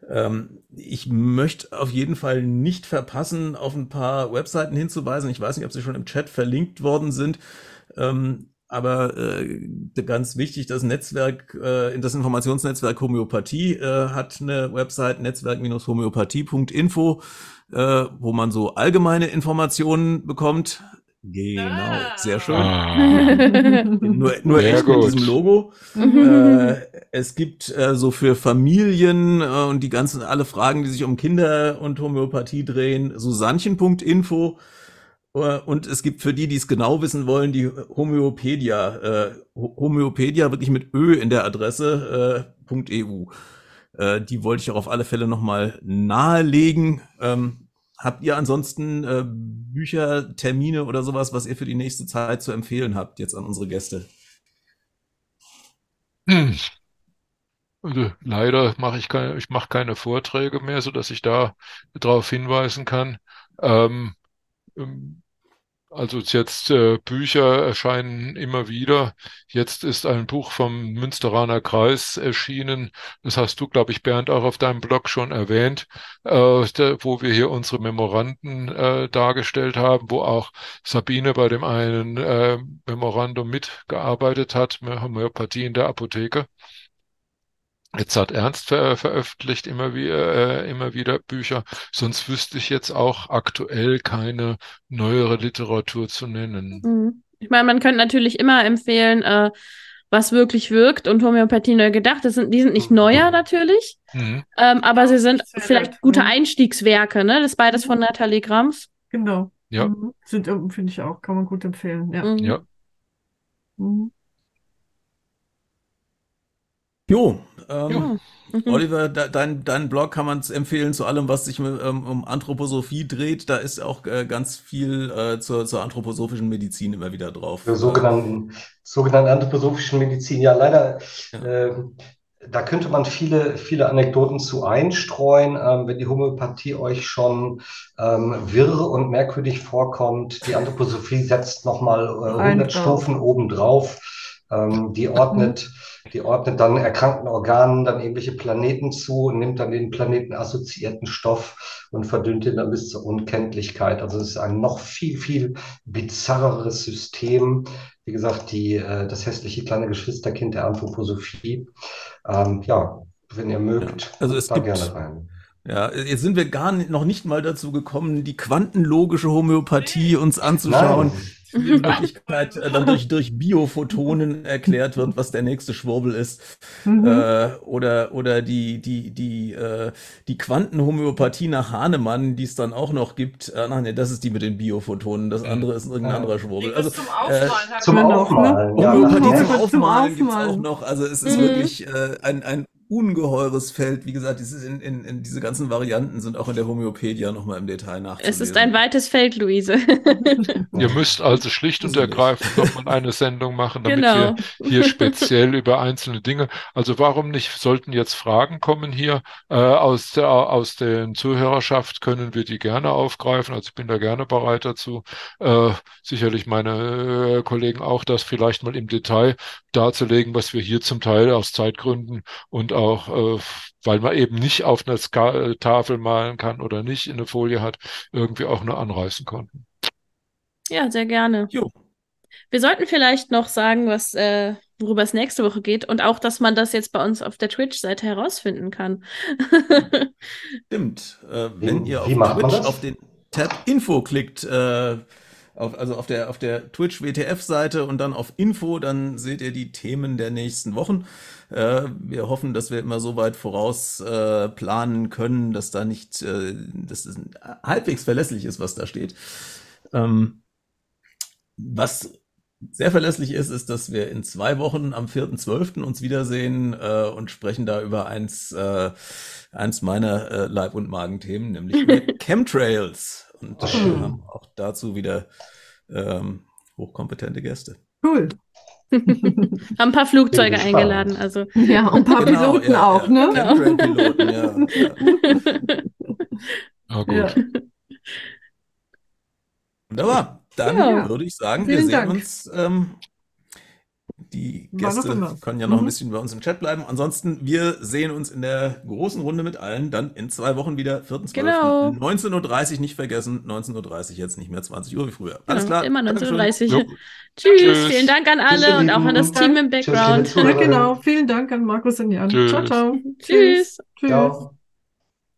Speaker 1: Ähm, ich möchte auf jeden Fall nicht verpassen, auf ein paar Webseiten hinzuweisen. Ich weiß nicht, ob sie schon im Chat verlinkt worden sind. Ähm, aber äh, ganz wichtig, das Netzwerk, äh, das Informationsnetzwerk Homöopathie äh, hat eine Website netzwerk-homöopathie.info, äh, wo man so allgemeine Informationen bekommt. Genau, ah. sehr schön. Ah. nur nur echt gut. mit diesem Logo. äh, es gibt äh, so für Familien äh, und die ganzen alle Fragen, die sich um Kinder und Homöopathie drehen, Susannchen.info. Äh, und es gibt für die, die es genau wissen wollen, die Homöopedia. Äh, Homöopedia wirklich mit Ö in der Adresse äh, .eu. Äh, die wollte ich auch auf alle Fälle nochmal nahelegen. Ähm, Habt ihr ansonsten äh, Bücher, Termine oder sowas, was ihr für die nächste Zeit zu empfehlen habt, jetzt an unsere Gäste?
Speaker 4: Hm. Also leider mache ich keine, ich mache keine Vorträge mehr, so dass ich da darauf hinweisen kann. Ähm, also jetzt äh, Bücher erscheinen immer wieder. Jetzt ist ein Buch vom Münsteraner Kreis erschienen. Das hast du, glaube ich, Bernd, auch auf deinem Blog schon erwähnt, äh, wo wir hier unsere Memoranden äh, dargestellt haben, wo auch Sabine bei dem einen äh, Memorandum mitgearbeitet hat, Homöopathie in der Apotheke. Jetzt hat Ernst ver veröffentlicht immer, wie, äh, immer wieder Bücher, sonst wüsste ich jetzt auch aktuell keine neuere Literatur zu nennen.
Speaker 2: Mhm. Ich meine, man könnte natürlich immer empfehlen, äh, was wirklich wirkt und Homöopathie neu gedacht. Das sind, die sind nicht mhm. neuer natürlich, mhm. ähm, aber sie sind vielleicht gute mhm. Einstiegswerke, ne? Das ist beides von Nathalie Grams.
Speaker 3: Genau.
Speaker 4: Ja.
Speaker 3: Mhm. Sind, finde ich auch, kann man gut empfehlen. Ja.
Speaker 4: Mhm.
Speaker 1: Jo, ähm, ja. Mhm. Oliver, de, dein, dein Blog kann man empfehlen zu allem, was sich ähm, um Anthroposophie dreht. Da ist auch äh, ganz viel äh, zur, zur anthroposophischen Medizin immer wieder drauf.
Speaker 5: Zur sogenannten, sogenannten anthroposophischen Medizin. Ja, leider, ja. Äh, da könnte man viele, viele Anekdoten zu einstreuen. Ähm, wenn die Homöopathie euch schon ähm, wirr und merkwürdig vorkommt, die Anthroposophie setzt nochmal äh, 100 Stufen obendrauf. Ähm, die ordnet. Mhm die ordnet dann erkrankten Organen dann ähnliche Planeten zu und nimmt dann den planetenassoziierten Stoff und verdünnt ihn dann bis zur Unkenntlichkeit. Also es ist ein noch viel, viel bizarreres System. Wie gesagt, die, äh, das hässliche kleine Geschwisterkind der Anthroposophie. Ähm, ja, wenn ihr mögt,
Speaker 1: ja, also es da gibt, gerne rein. Ja, jetzt sind wir gar nicht, noch nicht mal dazu gekommen, die quantenlogische Homöopathie uns anzuschauen. Nein in Wirklichkeit äh, dann durch, durch Biophotonen erklärt wird, was der nächste Schwurbel ist. Mhm. Äh, oder oder die, die, die, äh, die Quantenhomöopathie nach Hahnemann, die es dann auch noch gibt. Äh, nein, nee, das ist die mit den Biophotonen. Das andere ist irgendein ja. anderer Schwurbel. Also, zum Aufmalen. Äh,
Speaker 5: zum Aufmalen.
Speaker 1: Ja, Homöopathie zum Aufmalen gibt es auch noch. Also es ist mhm. wirklich äh, ein, ein ungeheures Feld. Wie gesagt, dieses in, in, in diese ganzen Varianten sind auch in der Homöopädia nochmal im Detail nachzulesen.
Speaker 2: Es ist ein weites Feld, Luise.
Speaker 4: Ihr müsst also schlicht und ergreifend nochmal eine Sendung machen, damit genau. wir hier speziell über einzelne Dinge, also warum nicht, sollten jetzt Fragen kommen hier äh, aus, der, aus der Zuhörerschaft, können wir die gerne aufgreifen. Also ich bin da gerne bereit dazu. Äh, sicherlich meine äh, Kollegen auch, das vielleicht mal im Detail darzulegen, was wir hier zum Teil aus Zeitgründen und auch, äh, weil man eben nicht auf einer Ska Tafel malen kann oder nicht in eine Folie hat, irgendwie auch nur anreißen konnten.
Speaker 2: Ja, sehr gerne. Jo. Wir sollten vielleicht noch sagen, was, äh, worüber es nächste Woche geht und auch, dass man das jetzt bei uns auf der Twitch-Seite herausfinden kann.
Speaker 1: Stimmt. Äh, wenn ihr auf Twitch auf den Tab Info klickt, äh, auf, also auf der, auf der Twitch WTF-Seite und dann auf Info, dann seht ihr die Themen der nächsten Wochen. Äh, wir hoffen, dass wir immer so weit voraus äh, planen können, dass da nicht, äh, dass es halbwegs verlässlich ist, was da steht. Ähm, was sehr verlässlich ist, ist, dass wir in zwei Wochen am 4.12. uns wiedersehen äh, und sprechen da über eins, äh, eins meiner äh, Leib- und Magenthemen, nämlich Chemtrails. Und wir haben auch dazu wieder ähm, hochkompetente Gäste.
Speaker 3: Cool.
Speaker 2: Haben ein paar Flugzeuge eingeladen, also.
Speaker 3: Ja, und ein paar genau, Piloten ja, auch, ja. ne? Piloten,
Speaker 4: ja. Ah, gut. Ja.
Speaker 1: Wunderbar. Dann würde ich sagen, Vielen wir sehen Dank. uns ähm, die Gäste können ja noch mhm. ein bisschen bei uns im Chat bleiben. Ansonsten, wir sehen uns in der großen Runde mit allen dann in zwei Wochen wieder, 4.12. Genau. 19.30 Uhr nicht vergessen. 19.30 Uhr jetzt nicht mehr 20 Uhr wie früher. Alles genau, klar.
Speaker 2: Immer 19.30 Uhr. Tschüss. Tschüss. Vielen Dank an alle und auch an das Team im Background.
Speaker 3: Ja, genau. Vielen Dank an Markus und Jan. Tschüss. Ciao, ciao.
Speaker 2: Tschüss. Tschüss. Ciao.